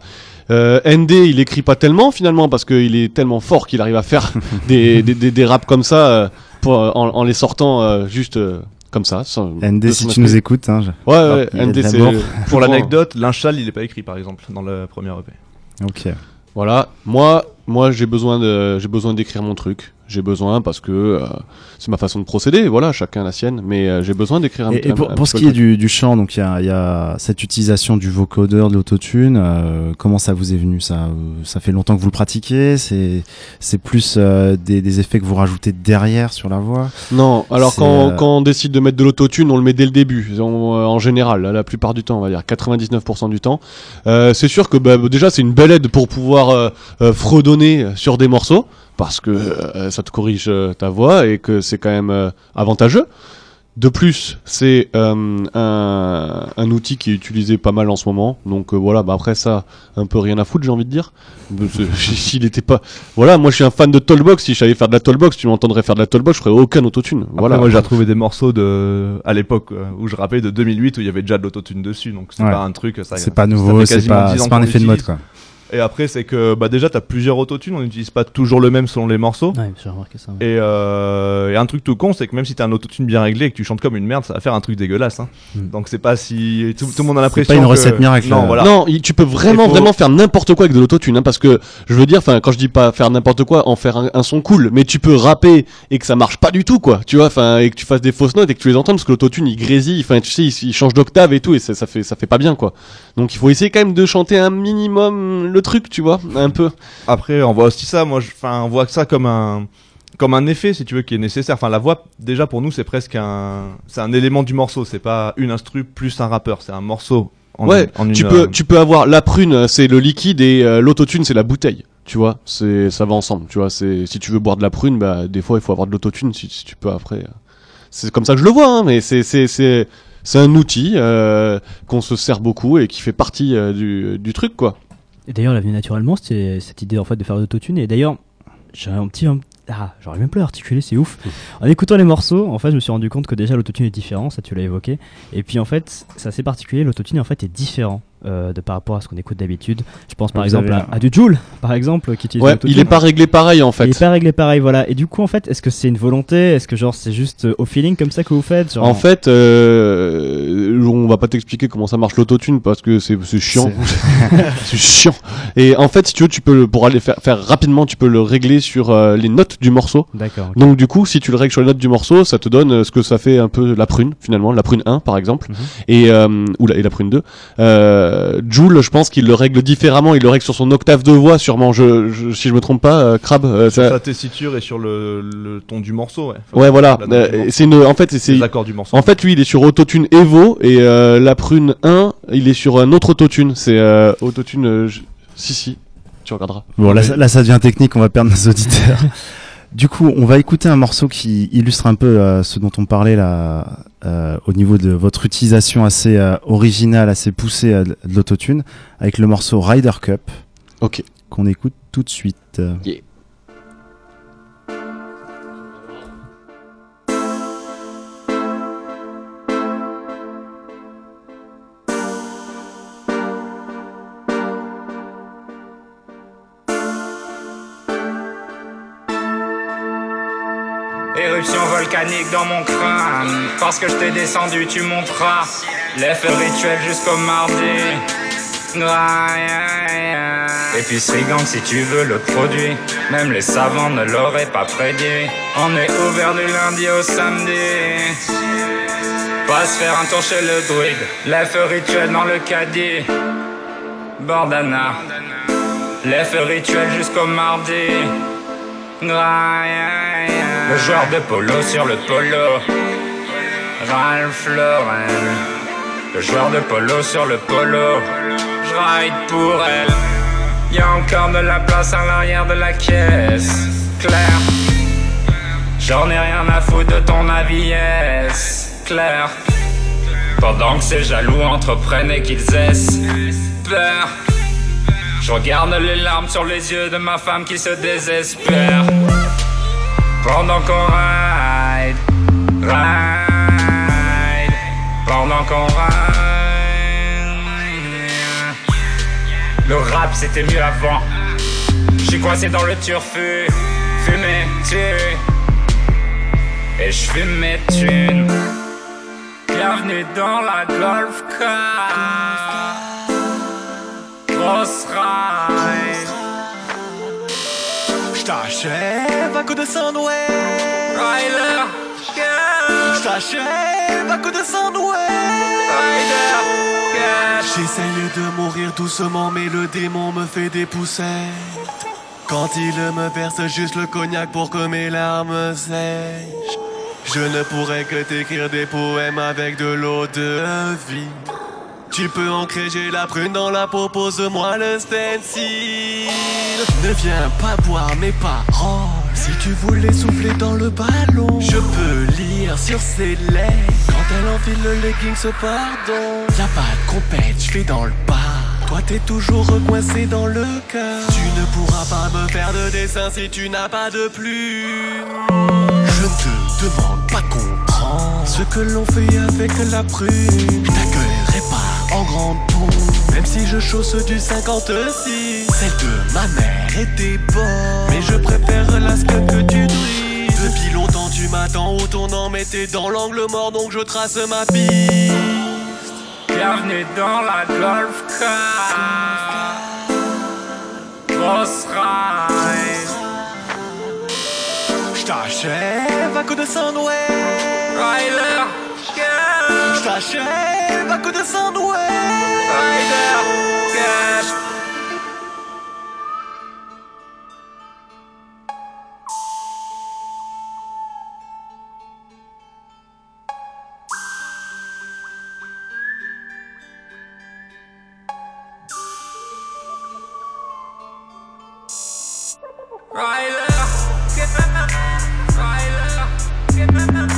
euh, ND, il écrit pas tellement finalement parce qu'il est tellement fort qu'il arrive à faire <laughs> des, des, des, des raps comme ça euh, pour, en, en les sortant euh, juste euh, comme ça. sans- ND, si tu nous écoutes, hein, je- Ouais, ouais, ND c'est. <laughs> Pour l'anecdote, l'Inchal, il est pas écrit par exemple dans le premier EP. Ok. Voilà, moi, moi j'ai besoin de, j'ai besoin d'écrire mon truc. J'ai besoin parce que euh, c'est ma façon de procéder. Voilà, chacun la sienne. Mais euh, j'ai besoin d'écrire un, Et, et pour, un pour ce qui est du, du chant, donc il y a, y a cette utilisation du vocodeur, de l'autotune. euh, comment ça vous est venu? Ça Euh, Ça fait longtemps que vous le pratiquez C'est c'est plus euh, des, des effets que vous rajoutez derrière sur la voix? Non, alors quand, euh, quand on décide de mettre de l'autotune, on le met dès le début, en, en général, la plupart du temps, on va dire 99% du temps. Euh, c'est sûr que bah, déjà c'est une belle aide pour pouvoir fredonner sur des morceaux, parce que euh, ça te corrige euh, ta voix et que c'est quand même euh, avantageux. De plus, c'est euh, un, un outil qui est utilisé pas mal en ce moment. Donc euh, voilà, bah après ça, un peu rien à foutre, j'ai envie de dire. <laughs> S'il était pas, voilà, moi je suis un fan de Tollbox. Si je savais faire de la Tollbox, tu m'entendrais faire de la Tollbox, je ferais aucun autotune. Après, Voilà. moi j'ai retrouvé des morceaux de à l'époque où je rappelais de 2008 où il y avait déjà de l'autotune dessus, donc c'est Ouais. pas un truc. Ça, C'est pas nouveau, c'est pas, 10 ans c'est pas un effet de mode quoi. Et après, c'est que bah, déjà, t'as plusieurs autotunes, on n'utilise pas toujours le même selon les morceaux. Ouais, j'ai remarqué ça. ouais. Et, euh, et un truc tout con, c'est que même si t'as un autotune bien réglé et que tu chantes comme une merde, ça va faire un truc dégueulasse. Hein. Mm. Donc c'est pas si tout, tout le monde a C'est l'impression. pas une que- recette miracle, Non, là. voilà. Non, tu peux vraiment faut- vraiment faire n'importe quoi avec de l'autotune, hein, parce que je veux dire, enfin, quand je dis pas faire n'importe quoi, en faire un, un son cool, mais tu peux rapper et que ça marche pas du tout, quoi. Tu vois, enfin, et que tu fasses des fausses notes et que tu les entends parce que l'autotune il grésille, enfin, tu sais, il, il change d'octave et tout, et ça, ça fait ça fait pas bien, quoi. Donc il faut essayer quand même de chanter un minimum le truc, tu vois, un peu. Après, on voit aussi ça. Moi, je- enfin, on voit ça comme un comme un effet, si tu veux, qui est nécessaire. Enfin, la voix, déjà pour nous, c'est presque un c'est un élément du morceau. C'est pas une instru plus un rappeur. C'est un morceau. En ouais, en tu une, peux euh, tu peux avoir la prune, c'est le liquide et euh, l'autotune c'est la bouteille. Tu vois, c'est ça va ensemble. Tu vois, c'est si tu veux boire de la prune, bah des fois il faut avoir de l'autotune si, si tu peux après. euh. C'est comme ça que je le vois, hein, mais c'est c'est c'est c'est un outil euh, qu'on se sert beaucoup et qui fait partie du du truc quoi. Et d'ailleurs, la venue naturellement, c'était cette idée en fait de faire de l'autotune. Et d'ailleurs, j'ai un petit. Ah, j'aurais même plus à articuler, c'est ouf. En écoutant les morceaux, en fait, je me suis rendu compte que déjà l'autotune est différent, ça tu l'as évoqué. Et puis en fait, c'est assez particulier, l'autotune en fait est différent euh, de par rapport à ce qu'on écoute d'habitude. Je pense par Vous exemple à, à du Joule, par exemple, qui utilise Ouais, l'autotune. il est pas réglé pareil en fait. Il est pas réglé pareil, voilà. Et du coup, en fait, est-ce que c'est une volonté? Est-ce que genre c'est juste euh, au feeling comme ça que vous faites genre, En fait, euh, on va pas t'expliquer comment ça marche l'autotune parce que c'est c'est chiant. c'est <laughs> chiant. Et en fait, si tu veux, tu peux le, pour aller faire, faire rapidement, tu peux le régler sur euh, les notes du morceau. D'accord. Donc du coup, si tu le règles sur les notes du morceau, ça te donne euh, ce que ça fait un peu la prune finalement, la prune 1 par exemple, Mhm. et euh, ou la, et la prune 2. Euh, Joule, je pense qu'il le règle différemment, il le règle sur son octave de voix sûrement. Je, je- si je me trompe pas, euh, Crab. euh, sur ça- sa tessiture et sur le, le ton du morceau. Ouais. Enfin, Ouais, voilà. Euh, c'est une, en fait, c'est du morceau. en fait, lui, il est sur Autotune Evo et euh, la prune 1, il est sur un autre Autotune. C'est euh, Autotune. euh, je- Si, si, tu regarderas. Bon, là, ça devient technique, on va perdre nos auditeurs. <laughs> Du coup, on va écouter un morceau qui illustre un peu euh, ce dont on parlait là, euh, au niveau de votre utilisation assez euh, originale, assez poussée euh, de l'autotune, avec le morceau Ryder Cup. Ok. Qu'on écoute tout de suite. Yeah. Dans mon crâne. Parce que je t'ai descendu, tu monteras. L'effet rituel jusqu'au mardi. Épicerie gang si tu veux le produit. Même les savants ne l'auraient pas prédit. On est ouvert du lundi au samedi. Pas se faire un tour chez le druide. L'effet rituel dans le caddie. Bordana. L'effet rituel jusqu'au mardi. Le joueur de polo sur le polo. Ralph Lauren. Le joueur de polo sur le polo. Je ride pour elle. Y a encore de la place à l'arrière de la caisse. Claire. J'en ai rien à foutre de ton avis. Claire. Pendant que ces jaloux entreprennent et qu'ils espèrent. Je regarde les larmes sur les yeux de ma femme qui se désespère. Pendant qu'on ride, ride. Pendant qu'on ride. Le rap c'était mieux avant. J'suis coincé dans le turfu. Fumé, tu. Et j'fume mes thunes. Bienvenue dans la Golf Car. Grosse. Coup de sandwich. Rider, yeah. À coup de sandwich. Rider, yeah. J'essaye de mourir doucement, mais le démon me fait des poussettes. Quand il me verse juste le cognac pour que mes larmes sèchent. Je ne pourrais que t'écrire des poèmes avec de l'eau de vie. Tu peux ancrer, j'ai la prune dans la peau, pose-moi le stencil. Ne viens pas boire mes paroles. Si tu voulais souffler dans le ballon, je peux lire sur ses lèvres. Quand elle enfile le legging, pardon. Y'a pas de compète, je fais dans le pas. Toi t'es toujours recoincé dans le cœur. Tu ne pourras pas me faire de dessin si tu n'as pas de plume. Je ne te demande pas comprendre ce que l'on fait avec la prune. T'accueillerai pas en grande pompe, même si je chausse du 56. Celle de ma mère était bonne, mais je préfère la que du druide. Depuis longtemps tu m'attends au tournant, mais t'es dans l'angle mort donc je trace ma piste. Bienvenue dans la Golf Car. Grosse ride. J't'achève à coup de sandwich. Rider. J't'achève à coup de sandwich. Rider, Riley, give me my man. Give me my man.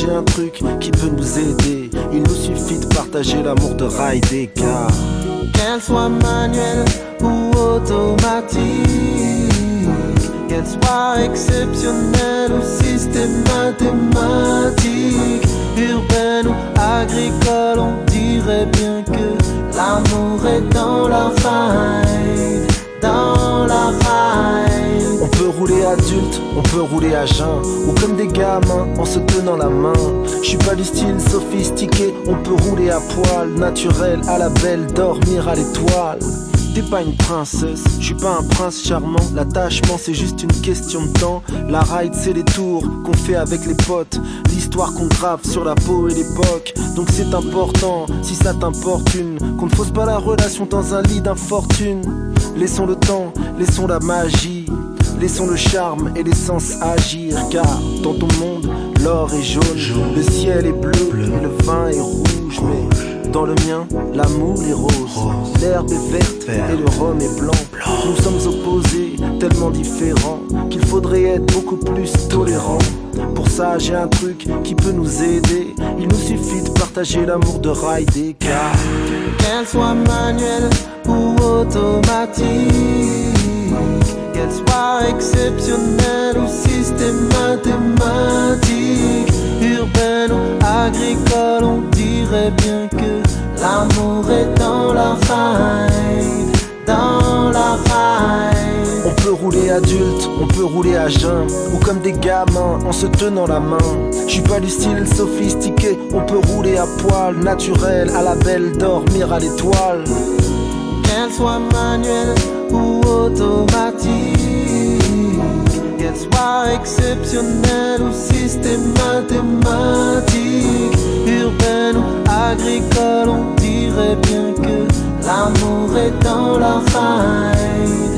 J'ai un truc qui peut nous aider. Il nous suffit de partager l'amour de qu'elle peut rouler à jeun, ou comme des gamins en se tenant la main. Je suis pas du style sophistiqué, on peut rouler à poil, naturel à la belle, dormir à l'étoile. T'es pas une princesse, je suis pas un prince charmant. L'attachement c'est juste une question de temps. La ride c'est les tours qu'on fait avec les potes. L'histoire qu'on grave sur la peau et l'époque. Donc c'est important, si ça t'importune, qu'on ne fausse pas la relation dans un lit d'infortune. Laissons le temps, laissons la magie. Laissons le charme et l'essence agir, car dans ton monde, l'or est jaune, le ciel est bleu, et le vin est rouge. Mais dans le mien, l'amour est rose, l'herbe est verte et le rhum est blanc. Nous sommes opposés, tellement différents, qu'il faudrait être beaucoup plus tolérants. Pour ça, j'ai un truc qui peut nous aider. Il nous suffit de partager l'amour de Raidé, car qu'elle soit manuelle ou automatique qu'elle soit exceptionnelle ou systématique, urbaine ou agricole, on dirait bien que l'amour est dans la faille, dans la faille. On peut rouler adulte, on peut rouler à jeun, ou comme des gamins en se tenant la main. Je suis pas du style sophistiqué, on peut rouler à poil, naturel, à la belle, dormir à l'étoile. Qu'elle soit manuelle ou automatique, qu'elle soit exceptionnelle ou systématique, urbaine ou agricole, on dirait bien que l'amour est dans la faille,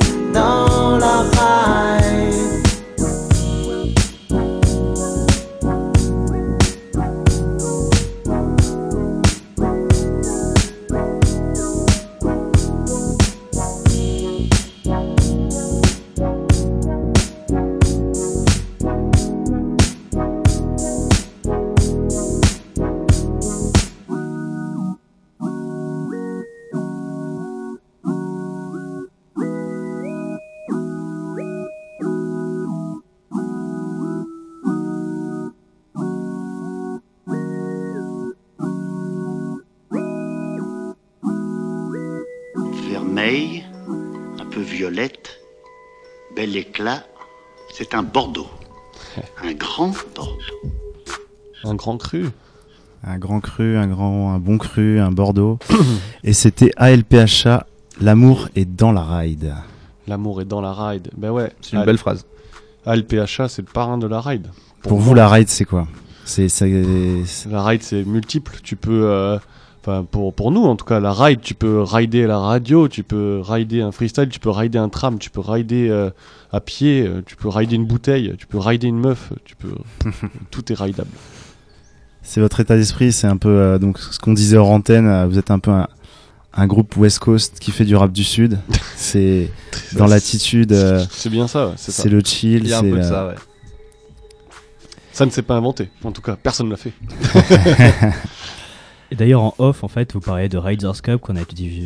bel éclat. C'est un Bordeaux. <laughs> Un grand Bordeaux. Un grand cru. Un grand cru, un grand, un bon cru, un Bordeaux. <coughs> Et c'était ALPHA, l'amour est dans la ride. L'amour est dans la ride. Ben ouais. C'est une belle phrase. ALPHA, c'est le parrain de la ride. Pour, vous, la ride, c'est quoi? C'est c'est- c'est- La ride, c'est multiple. Tu peux, euh, enfin pour pour nous en tout cas, la ride, tu peux rider la radio, tu peux rider un freestyle, tu peux rider un tram, tu peux rider euh, à pied, euh, tu peux rider une bouteille, tu peux rider une meuf, tu peux, <laughs> tout est ridable. c'est votre état d'esprit. C'est un peu euh, donc ce qu'on disait hors antenne. euh, vous êtes un peu un, un groupe West Coast qui fait du rap du Sud. <laughs> C'est dans l'attitude. euh, C'est bien ça. ouais, C'est le chill. Il y a un c'est peu de la- ça, ouais. Ça ne s'est pas inventé. En tout cas, personne ne l'a fait. <laughs> Et d'ailleurs, en off, en fait, vous parlez de Riders Cup qu'on a,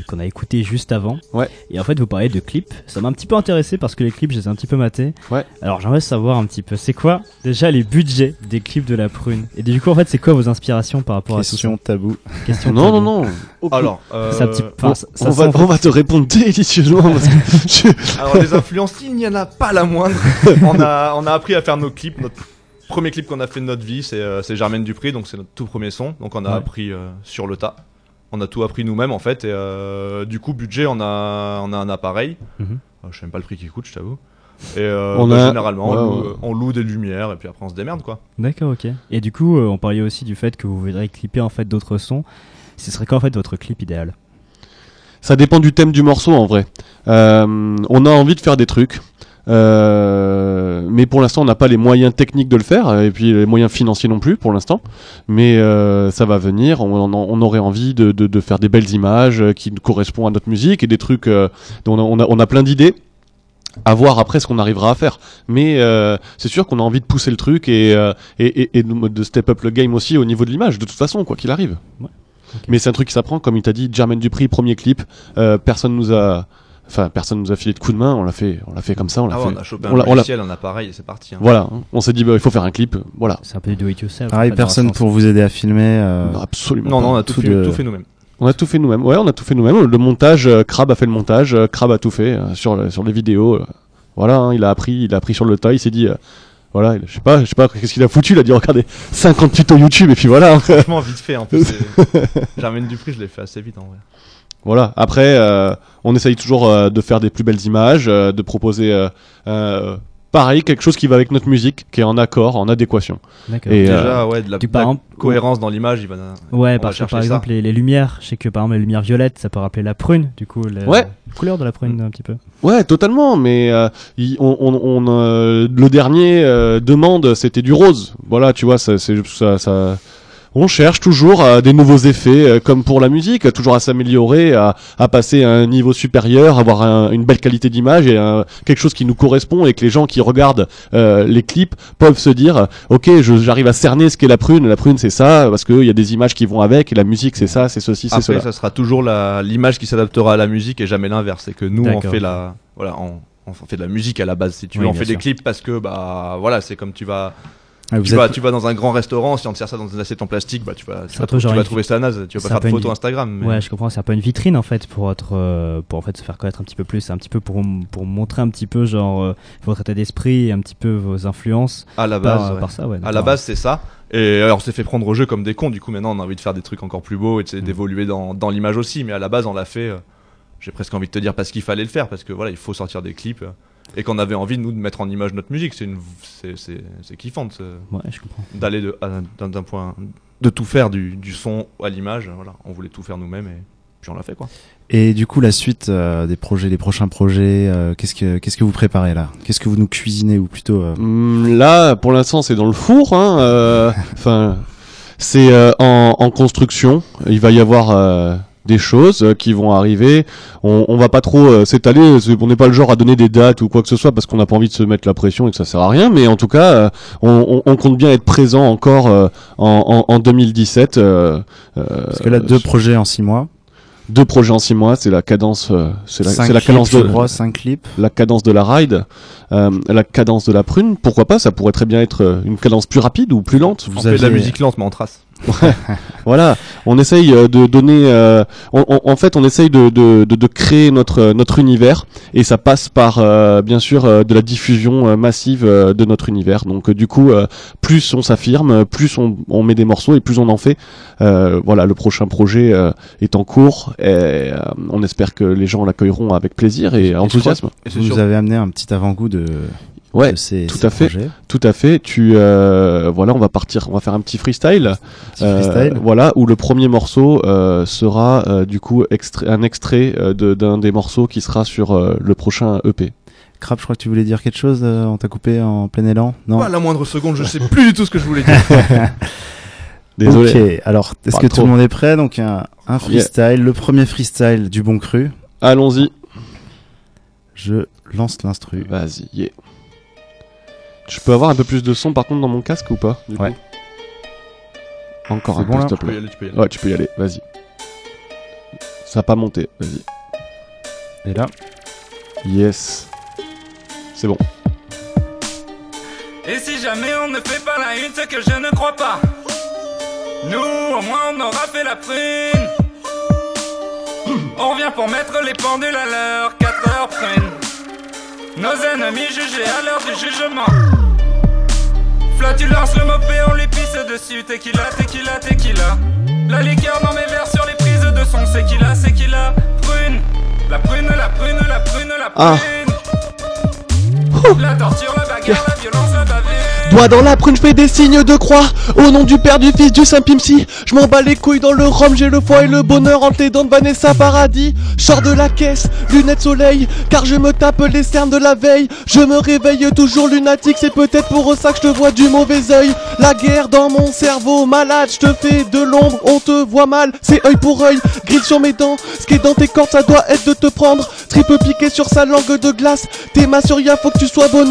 qu'on a écouté juste avant. Ouais. Et en fait, vous parlez de clips. Ça m'a un petit peu intéressé parce que les clips, je les ai un petit peu matés. Ouais. Alors, j'aimerais savoir un petit peu, c'est quoi déjà les budgets des clips de la prune? Et du coup, en fait, c'est quoi vos inspirations par rapport à Question tout tabou. ça? Question Non, tabou. non, non. Aucun- Alors, euh, C'est un petit- on, ça- on va, sent- on va te répondre délicieusement parce que <laughs> je- Alors les influences, il n'y en a pas la moindre. on, a, on a appris à faire nos clips. Notre premier clip qu'on a fait de notre vie, c'est euh, c'est Germaine Dupré, donc c'est notre tout premier son. Donc on a Ouais. appris euh, sur le tas. On a tout appris nous-mêmes en fait. Et euh, du coup, budget, on a, on a un appareil. Mhm. Euh, je sais même pas le prix qu'il coûte, je t'avoue. Et euh, On bah, a- généralement, ouais, on, loue, ouais. on loue des lumières et puis après on se démerde quoi. D'accord, ok. Et du coup, euh, on parlait aussi du fait que vous voudriez clipper en fait d'autres sons. Ce serait quoi en fait votre clip idéal? Ça dépend du thème du morceau en vrai. Euh, on a envie de faire des trucs. Euh, mais pour l'instant, on n'a pas les moyens techniques de le faire, et puis les moyens financiers non plus pour l'instant. Mais euh, ça va venir. On, aurait envie de, de- de faire des belles images euh, qui correspondent à notre musique et des trucs. euh, dont on, a, on, plein d'idées. à voir après ce qu'on arrivera à faire. Mais euh, c'est sûr qu'on a envie de pousser le truc et, euh, et, et, et de, step up le game aussi au niveau de l'image, de toute façon, quoi qu'il arrive. Mais c'est un truc qui s'apprend, comme il t'a dit, Jermaine Dupri, premier clip, euh, personne nous a. Enfin, personne nous a filé de coup de main, on l'a fait, on l'a fait comme ça, on l'a Ah fait. ouais, on a chopé on un l'a- on l'a- logiciel, un appareil et c'est parti. hein. Voilà, on s'est dit, bah, il faut faire un clip, voilà. C'est un peu du do it yourself. Pareil, personne pour vous aider à filmer. euh, Absolument. Non, pas. non, on a tout, Tout fait, de- tout fait nous-mêmes. On a tout fait nous-mêmes. Ouais, on a tout fait nous-mêmes. Le montage, euh, Crab a fait le montage, euh, Crab a tout fait euh, sur sur les vidéos. euh. voilà, hein, il a appris, il a appris sur le tas. Il s'est dit, euh, voilà, il- je sais pas, je sais pas, qu'est-ce qu'il a foutu Il a dit, regardez, 50 tutos YouTube et puis voilà. hein. Franchement, vite fait en plus. J'amène du prix, je l'ai fait assez vite en vrai. Voilà. Après, euh, on essaye toujours euh, de faire des plus belles images, euh, de proposer euh, euh, pareil quelque chose qui va avec notre musique, qui est en accord, en adéquation. D'accord. Et, Déjà, euh, ouais, de la, tu la exemple- cohérence dans l'image, il va. Ouais, va parce que chercher par exemple, les, les lumières, je sais que par exemple, les lumières violettes, ça peut rappeler la prune, du coup, la Ouais. couleur de la prune un petit peu. Ouais, totalement. Mais euh, on, on, on, euh, le dernier euh, demande, c'était du rose. Voilà, tu vois, ça, c'est ça, ça. On cherche toujours euh, des nouveaux effets, euh, comme pour la musique, toujours à s'améliorer, à, à passer à un niveau supérieur, avoir un- une belle qualité d'image et un- quelque chose qui nous correspond et que les gens qui regardent euh, les clips peuvent se dire, ok, je- j'arrive à cerner ce qu'est la prune. La prune, c'est ça, parce qu'il y a des images qui vont avec, et la musique, c'est ça, c'est ceci, c'est Après, cela. ça sera toujours la- l'image qui s'adaptera à la musique et jamais l'inverse. C'est que nous, on fait la, voilà, on, on fait de la musique à la base. Si tu veux, Oui, on fait des clips parce que, bah, voilà, c'est comme tu vas. Ah, tu, êtes- vas, tu vas dans un grand restaurant, si on te sert ça dans une assiette en plastique, bah tu vas, tu vas, tu une- trouver ça naze, tu vas pas faire de une- photos Instagram. mais- Ouais, je comprends. C'est un peu une vitrine en fait pour être, euh, pour en fait se faire connaître un petit peu plus. C'est un petit peu pour pour montrer un petit peu genre euh, votre état d'esprit un petit peu vos influences. À la par- base, ouais. par ça, ouais, à la base, c'est ça. Et alors, on s'est fait prendre au jeu comme des cons. Du coup, maintenant, on a envie de faire des trucs encore plus beaux et Mm. d'évoluer dans, dans l'image aussi. Mais à la base, on l'a fait. euh, J'ai presque envie de te dire parce qu'il fallait le faire, parce que voilà, il faut sortir des clips euh, et qu'on avait envie nous de mettre en image notre musique. C'est une, c'est, c'est, c'est kiffant de se- Ouais, je comprends. d'aller de, d'un, point, de tout faire du, du son à l'image. Voilà, on voulait tout faire nous-mêmes et puis on l'a fait quoi. Et du coup, la suite euh, des projets, les prochains projets, euh, qu'est-ce que qu'est-ce que vous préparez là? Qu'est-ce que vous nous cuisinez ou plutôt euh, Hum, Là, pour l'instant, c'est dans le four. hein, euh, <laughs> Enfin, c'est euh, en, en construction. Il va y avoir euh, des choses euh, qui vont arriver. On, on va pas trop euh, s'étaler. On n'est pas le genre à donner des dates ou quoi que ce soit parce qu'on n'a pas envie de se mettre la pression et que ça sert à rien. Mais en tout cas, euh, on, on- on compte bien être présent encore euh, en, en, en 2017. euh, euh, Parce que là, deux projets en six mois. deux projets en six mois, c'est la cadence, euh, c'est la, Cinq c'est la clips, cadence de crois, cinq clips. la cadence de la ride, euh, la cadence de la prune. Pourquoi pas Ça pourrait très bien être une cadence plus rapide ou plus lente. on fait de la musique lente, mais en trace. <laughs> Voilà, on essaye euh, de donner. euh, on- on- en fait, on essaye de, de, de, de créer notre euh, notre univers et ça passe par euh, bien sûr euh, de la diffusion massive euh, de notre univers. Donc euh, du coup, euh, plus on s'affirme, plus on, on met des morceaux et plus on en fait. Euh, voilà, le prochain projet euh, est en cours et euh, on espère que les gens l'accueilleront avec plaisir et, enthousiasme. Vous nous avez amené un petit avant-goût de, Ouais, de ces, tout ces à fait, tout à fait. Tu euh, voilà, on va partir, on va faire un petit freestyle. Petit freestyle. voilà, où le premier morceau euh, sera euh, du coup extrait- un extrait euh, de- d'un des morceaux qui sera sur euh, le prochain EP. Crap, je crois que tu voulais dire quelque chose. euh, on t'a coupé en plein élan Non. Pas la moindre seconde, je sais plus du tout ce que je voulais dire. <laughs> Désolé. Ok, alors est-ce que trop. tout le monde est prêt? Donc un, un freestyle, le premier freestyle du bon cru. Allons-y. Je lance l'instru. Vas-y. yeah. Je peux avoir un peu plus de son par contre dans mon casque ou pas du Ouais. coup Encore un bon, peu, s'il te Tu peux plaît. y aller, tu peux y aller. Ouais, tu peux y aller. Vas-y. Ça a pas monté. Vas-y. Et là, Yes. C'est bon. Et si jamais on ne fait pas la une, c'est que je ne crois pas. Nous, au moins, on aura fait la prune. On revient pour mettre les pendules à l'heure, 4 heures prune. Nos ennemis jugés à l'heure du jugement. Flatulence, le mopé, on lui pisse dessus. Tequila, tequila, tequila. La liqueur dans mes verres sur les prises de son. C'est qu'il a, c'est qu'il a. Prune. La prune, la prune, la prune, la Ah. prune. La torture, la bagarre, la violence. Moi dans la prune je fais des signes de croix. Au nom du père, du fils, du saint Pimsi Je m'en bats les couilles dans le rhum. J'ai le foie et le bonheur entre les dents de Vanessa Paradis. Sors de la caisse, lunettes soleil Car je me tape les cernes de la veille. Je me réveille toujours lunatique C'est peut-être pour ça que je te vois du mauvais œil La guerre dans mon cerveau malade Je te fais de l'ombre, on te voit mal C'est œil pour œil, grille sur mes dents Ce qui est dans tes cordes ça doit être de te prendre. Triple piqué sur sa langue de glace T'es ma faut que tu sois bon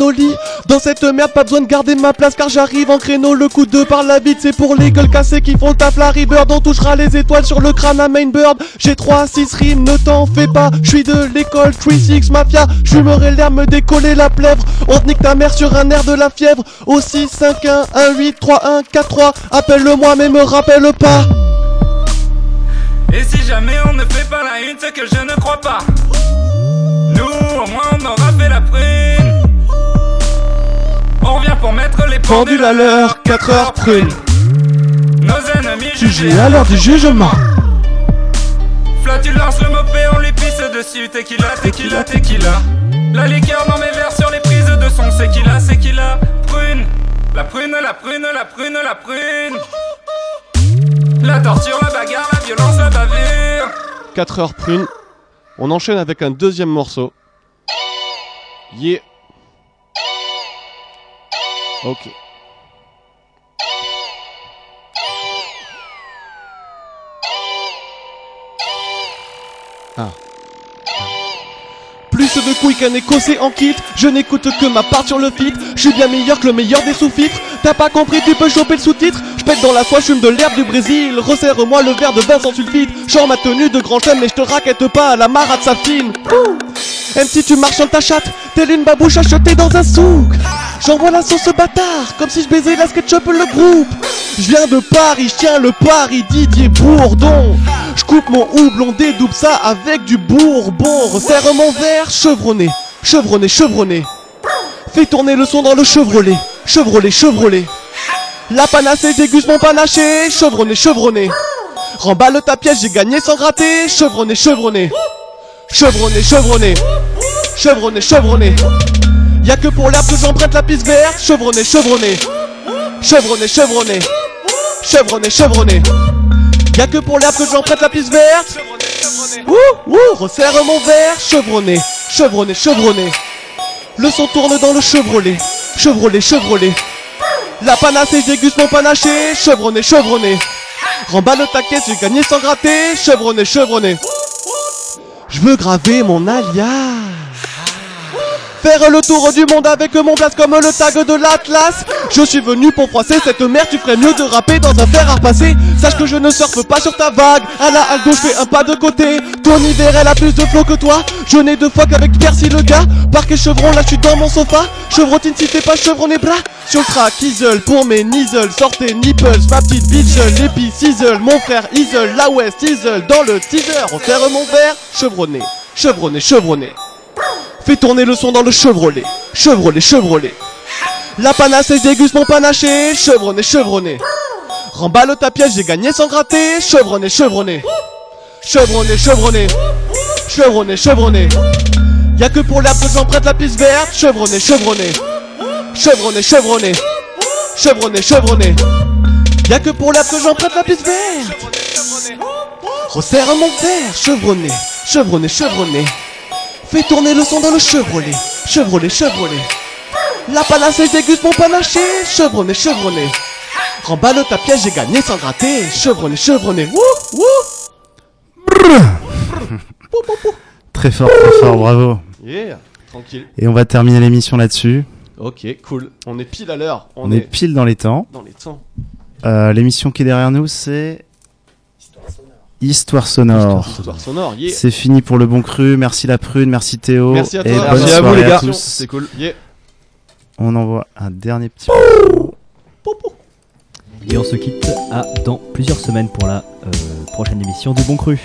Dans cette merde pas besoin de garder ma place Car j'arrive en créneau le coup de par la vite C'est pour les gueules cassées qui font taf. La Bird On touchera les étoiles sur le crâne à Mainbird J'ai 3 6 rimes, ne t'en fais pas. Je suis de l'école 3-6 Mafia. J'fumerai l'air me décoller la plèvre. On te nique ta mère sur un air de la fièvre. Au 6 5 1 1 8 3 1 4 3 Appelle-le-moi mais me rappelle pas. Et si jamais on ne fait pas la une, c'est que je ne crois pas. Nous, au moins, on aura fait la prune. On revient pour mettre les Pendules à l'heure, 4 heures prune Nos ennemis Jugés à l'heure du jugement Flatulence, le mopé, on lui pisse dessus. Tequila, tequila, tequila. La liqueur dans mes verres sur les prises de son. C'est qu'il a, c'est qu'il a. Prune. La prune, la prune, la prune, la prune. La torture, la bagarre, la violence, la bavure. 4 heures prune On enchaîne avec un deuxième morceau Yeah Ok Ah. Plus de couilles qu'un écossais en kit. Je n'écoute que ma part sur le fit Je suis bien meilleur que le meilleur des sous-filtres T'as pas compris, tu peux choper le sous-titre. Je pète dans la soie, je de l'herbe du Brésil. Resserre-moi le verre de vin sans sulfite. Genre ma tenue de grand chêne mais je te raquette pas à la marade safine. Ouh. Même si tu marches sur ta chatte Telle une babouche achetée dans un souk. J'envoie la sauce bâtard Comme si je baisais la SketchUp le groupe. Je viens de Paris, je tiens le Paris Didier Bourdon Je coupe mon houblon, dédouble ça avec du bourbon. Resserre mon verre, chevronné Chevronné, chevronné. Fais tourner le son dans le Chevrolet Chevrolet, Chevrolet. La panacée déguste mon panaché Chevronné, chevronné. Remballe ta pièce, j'ai gagné sans gratter. Chevronné, chevronné Chevronné, chevronné. Chevronné, chevronné. Y'a que pour l'herbe que j'emprunte la piste verte. Chevronné, chevronné Chevronné, chevronné. Chevronné, chevronné Y'a que pour l'herbe que j'emprunte la piste verte. Ouh, ouh, resserre mon verre. Chevronné, chevronné, chevronné. Le son tourne dans le Chevrolet Chevrolet, Chevrolet La panacée, déguste mon panaché. Chevronné, chevronné. Remballe ta caisse, j'ai gagné sans gratter. Chevronné, chevronné. Je veux graver mon alias Faire le tour du monde avec mon blast comme le tag de l'Atlas. Je suis venu pour froisser cette merde, tu ferais mieux de rapper dans un fer à repasser. Sache que je ne surfe pas sur ta vague. À la Aldo, je fais un pas de côté. Ton hiver, elle a plus de flow que toi. Je n'ai de fois qu'avec Percy le gars. Parquet chevron, là je suis dans mon sofa. Chevrotine si t'es pas chevronné bras. Sur le track, Isle, pour mes nizzles. Sortez nipples, ma petite bitch L'épi, Sizzle, mon frère Isle La West, Isle, dans le teaser On serre mon verre, chevronné Chevronné, chevronné Fais tourner le son dans le Chevrolet. Chevrolet, Chevrolet. La panacée déguste mon panaché. Chevronné, chevronné. Remballe ta pièce, j'ai gagné sans gratter. Chevronné, chevronné. Chevronné, chevronné. Chevronné, chevronné. Y'a que pour l'herbe que j'emprunte la piste verte. Chevronné, chevronné. Chevronné, chevronné. Chevronné, chevronné. Y'a que pour l'herbe que j'emprunte la piste verte. Resserre mon verre. Chevronné, chevronné, chevronné. Fais tourner le son dans le Chevrolet. Chevrolet, Chevrolet. La panacée déguste mon panaché. Chevronné, chevronné. Remballe ta pièce, j'ai gagné sans gratter. Chevronné, chevronné. Wouh, wouh. Très fort, très fort, bravo. Yeah, tranquille. Et on va terminer l'émission là-dessus. Ok, cool. On est pile à l'heure. On, est... pile dans les temps. dans les temps. Euh, l'émission qui est derrière nous, c'est Histoire sonore. Histoire sonore, yeah. C'est fini pour le bon cru. Merci la prune, merci Théo. Merci à et toi. bonne Merci à vous, les gars. tous. C'est cool. Yeah. On envoie un dernier petit. Et on se quitte à dans plusieurs semaines pour la euh, prochaine émission du Bon Cru.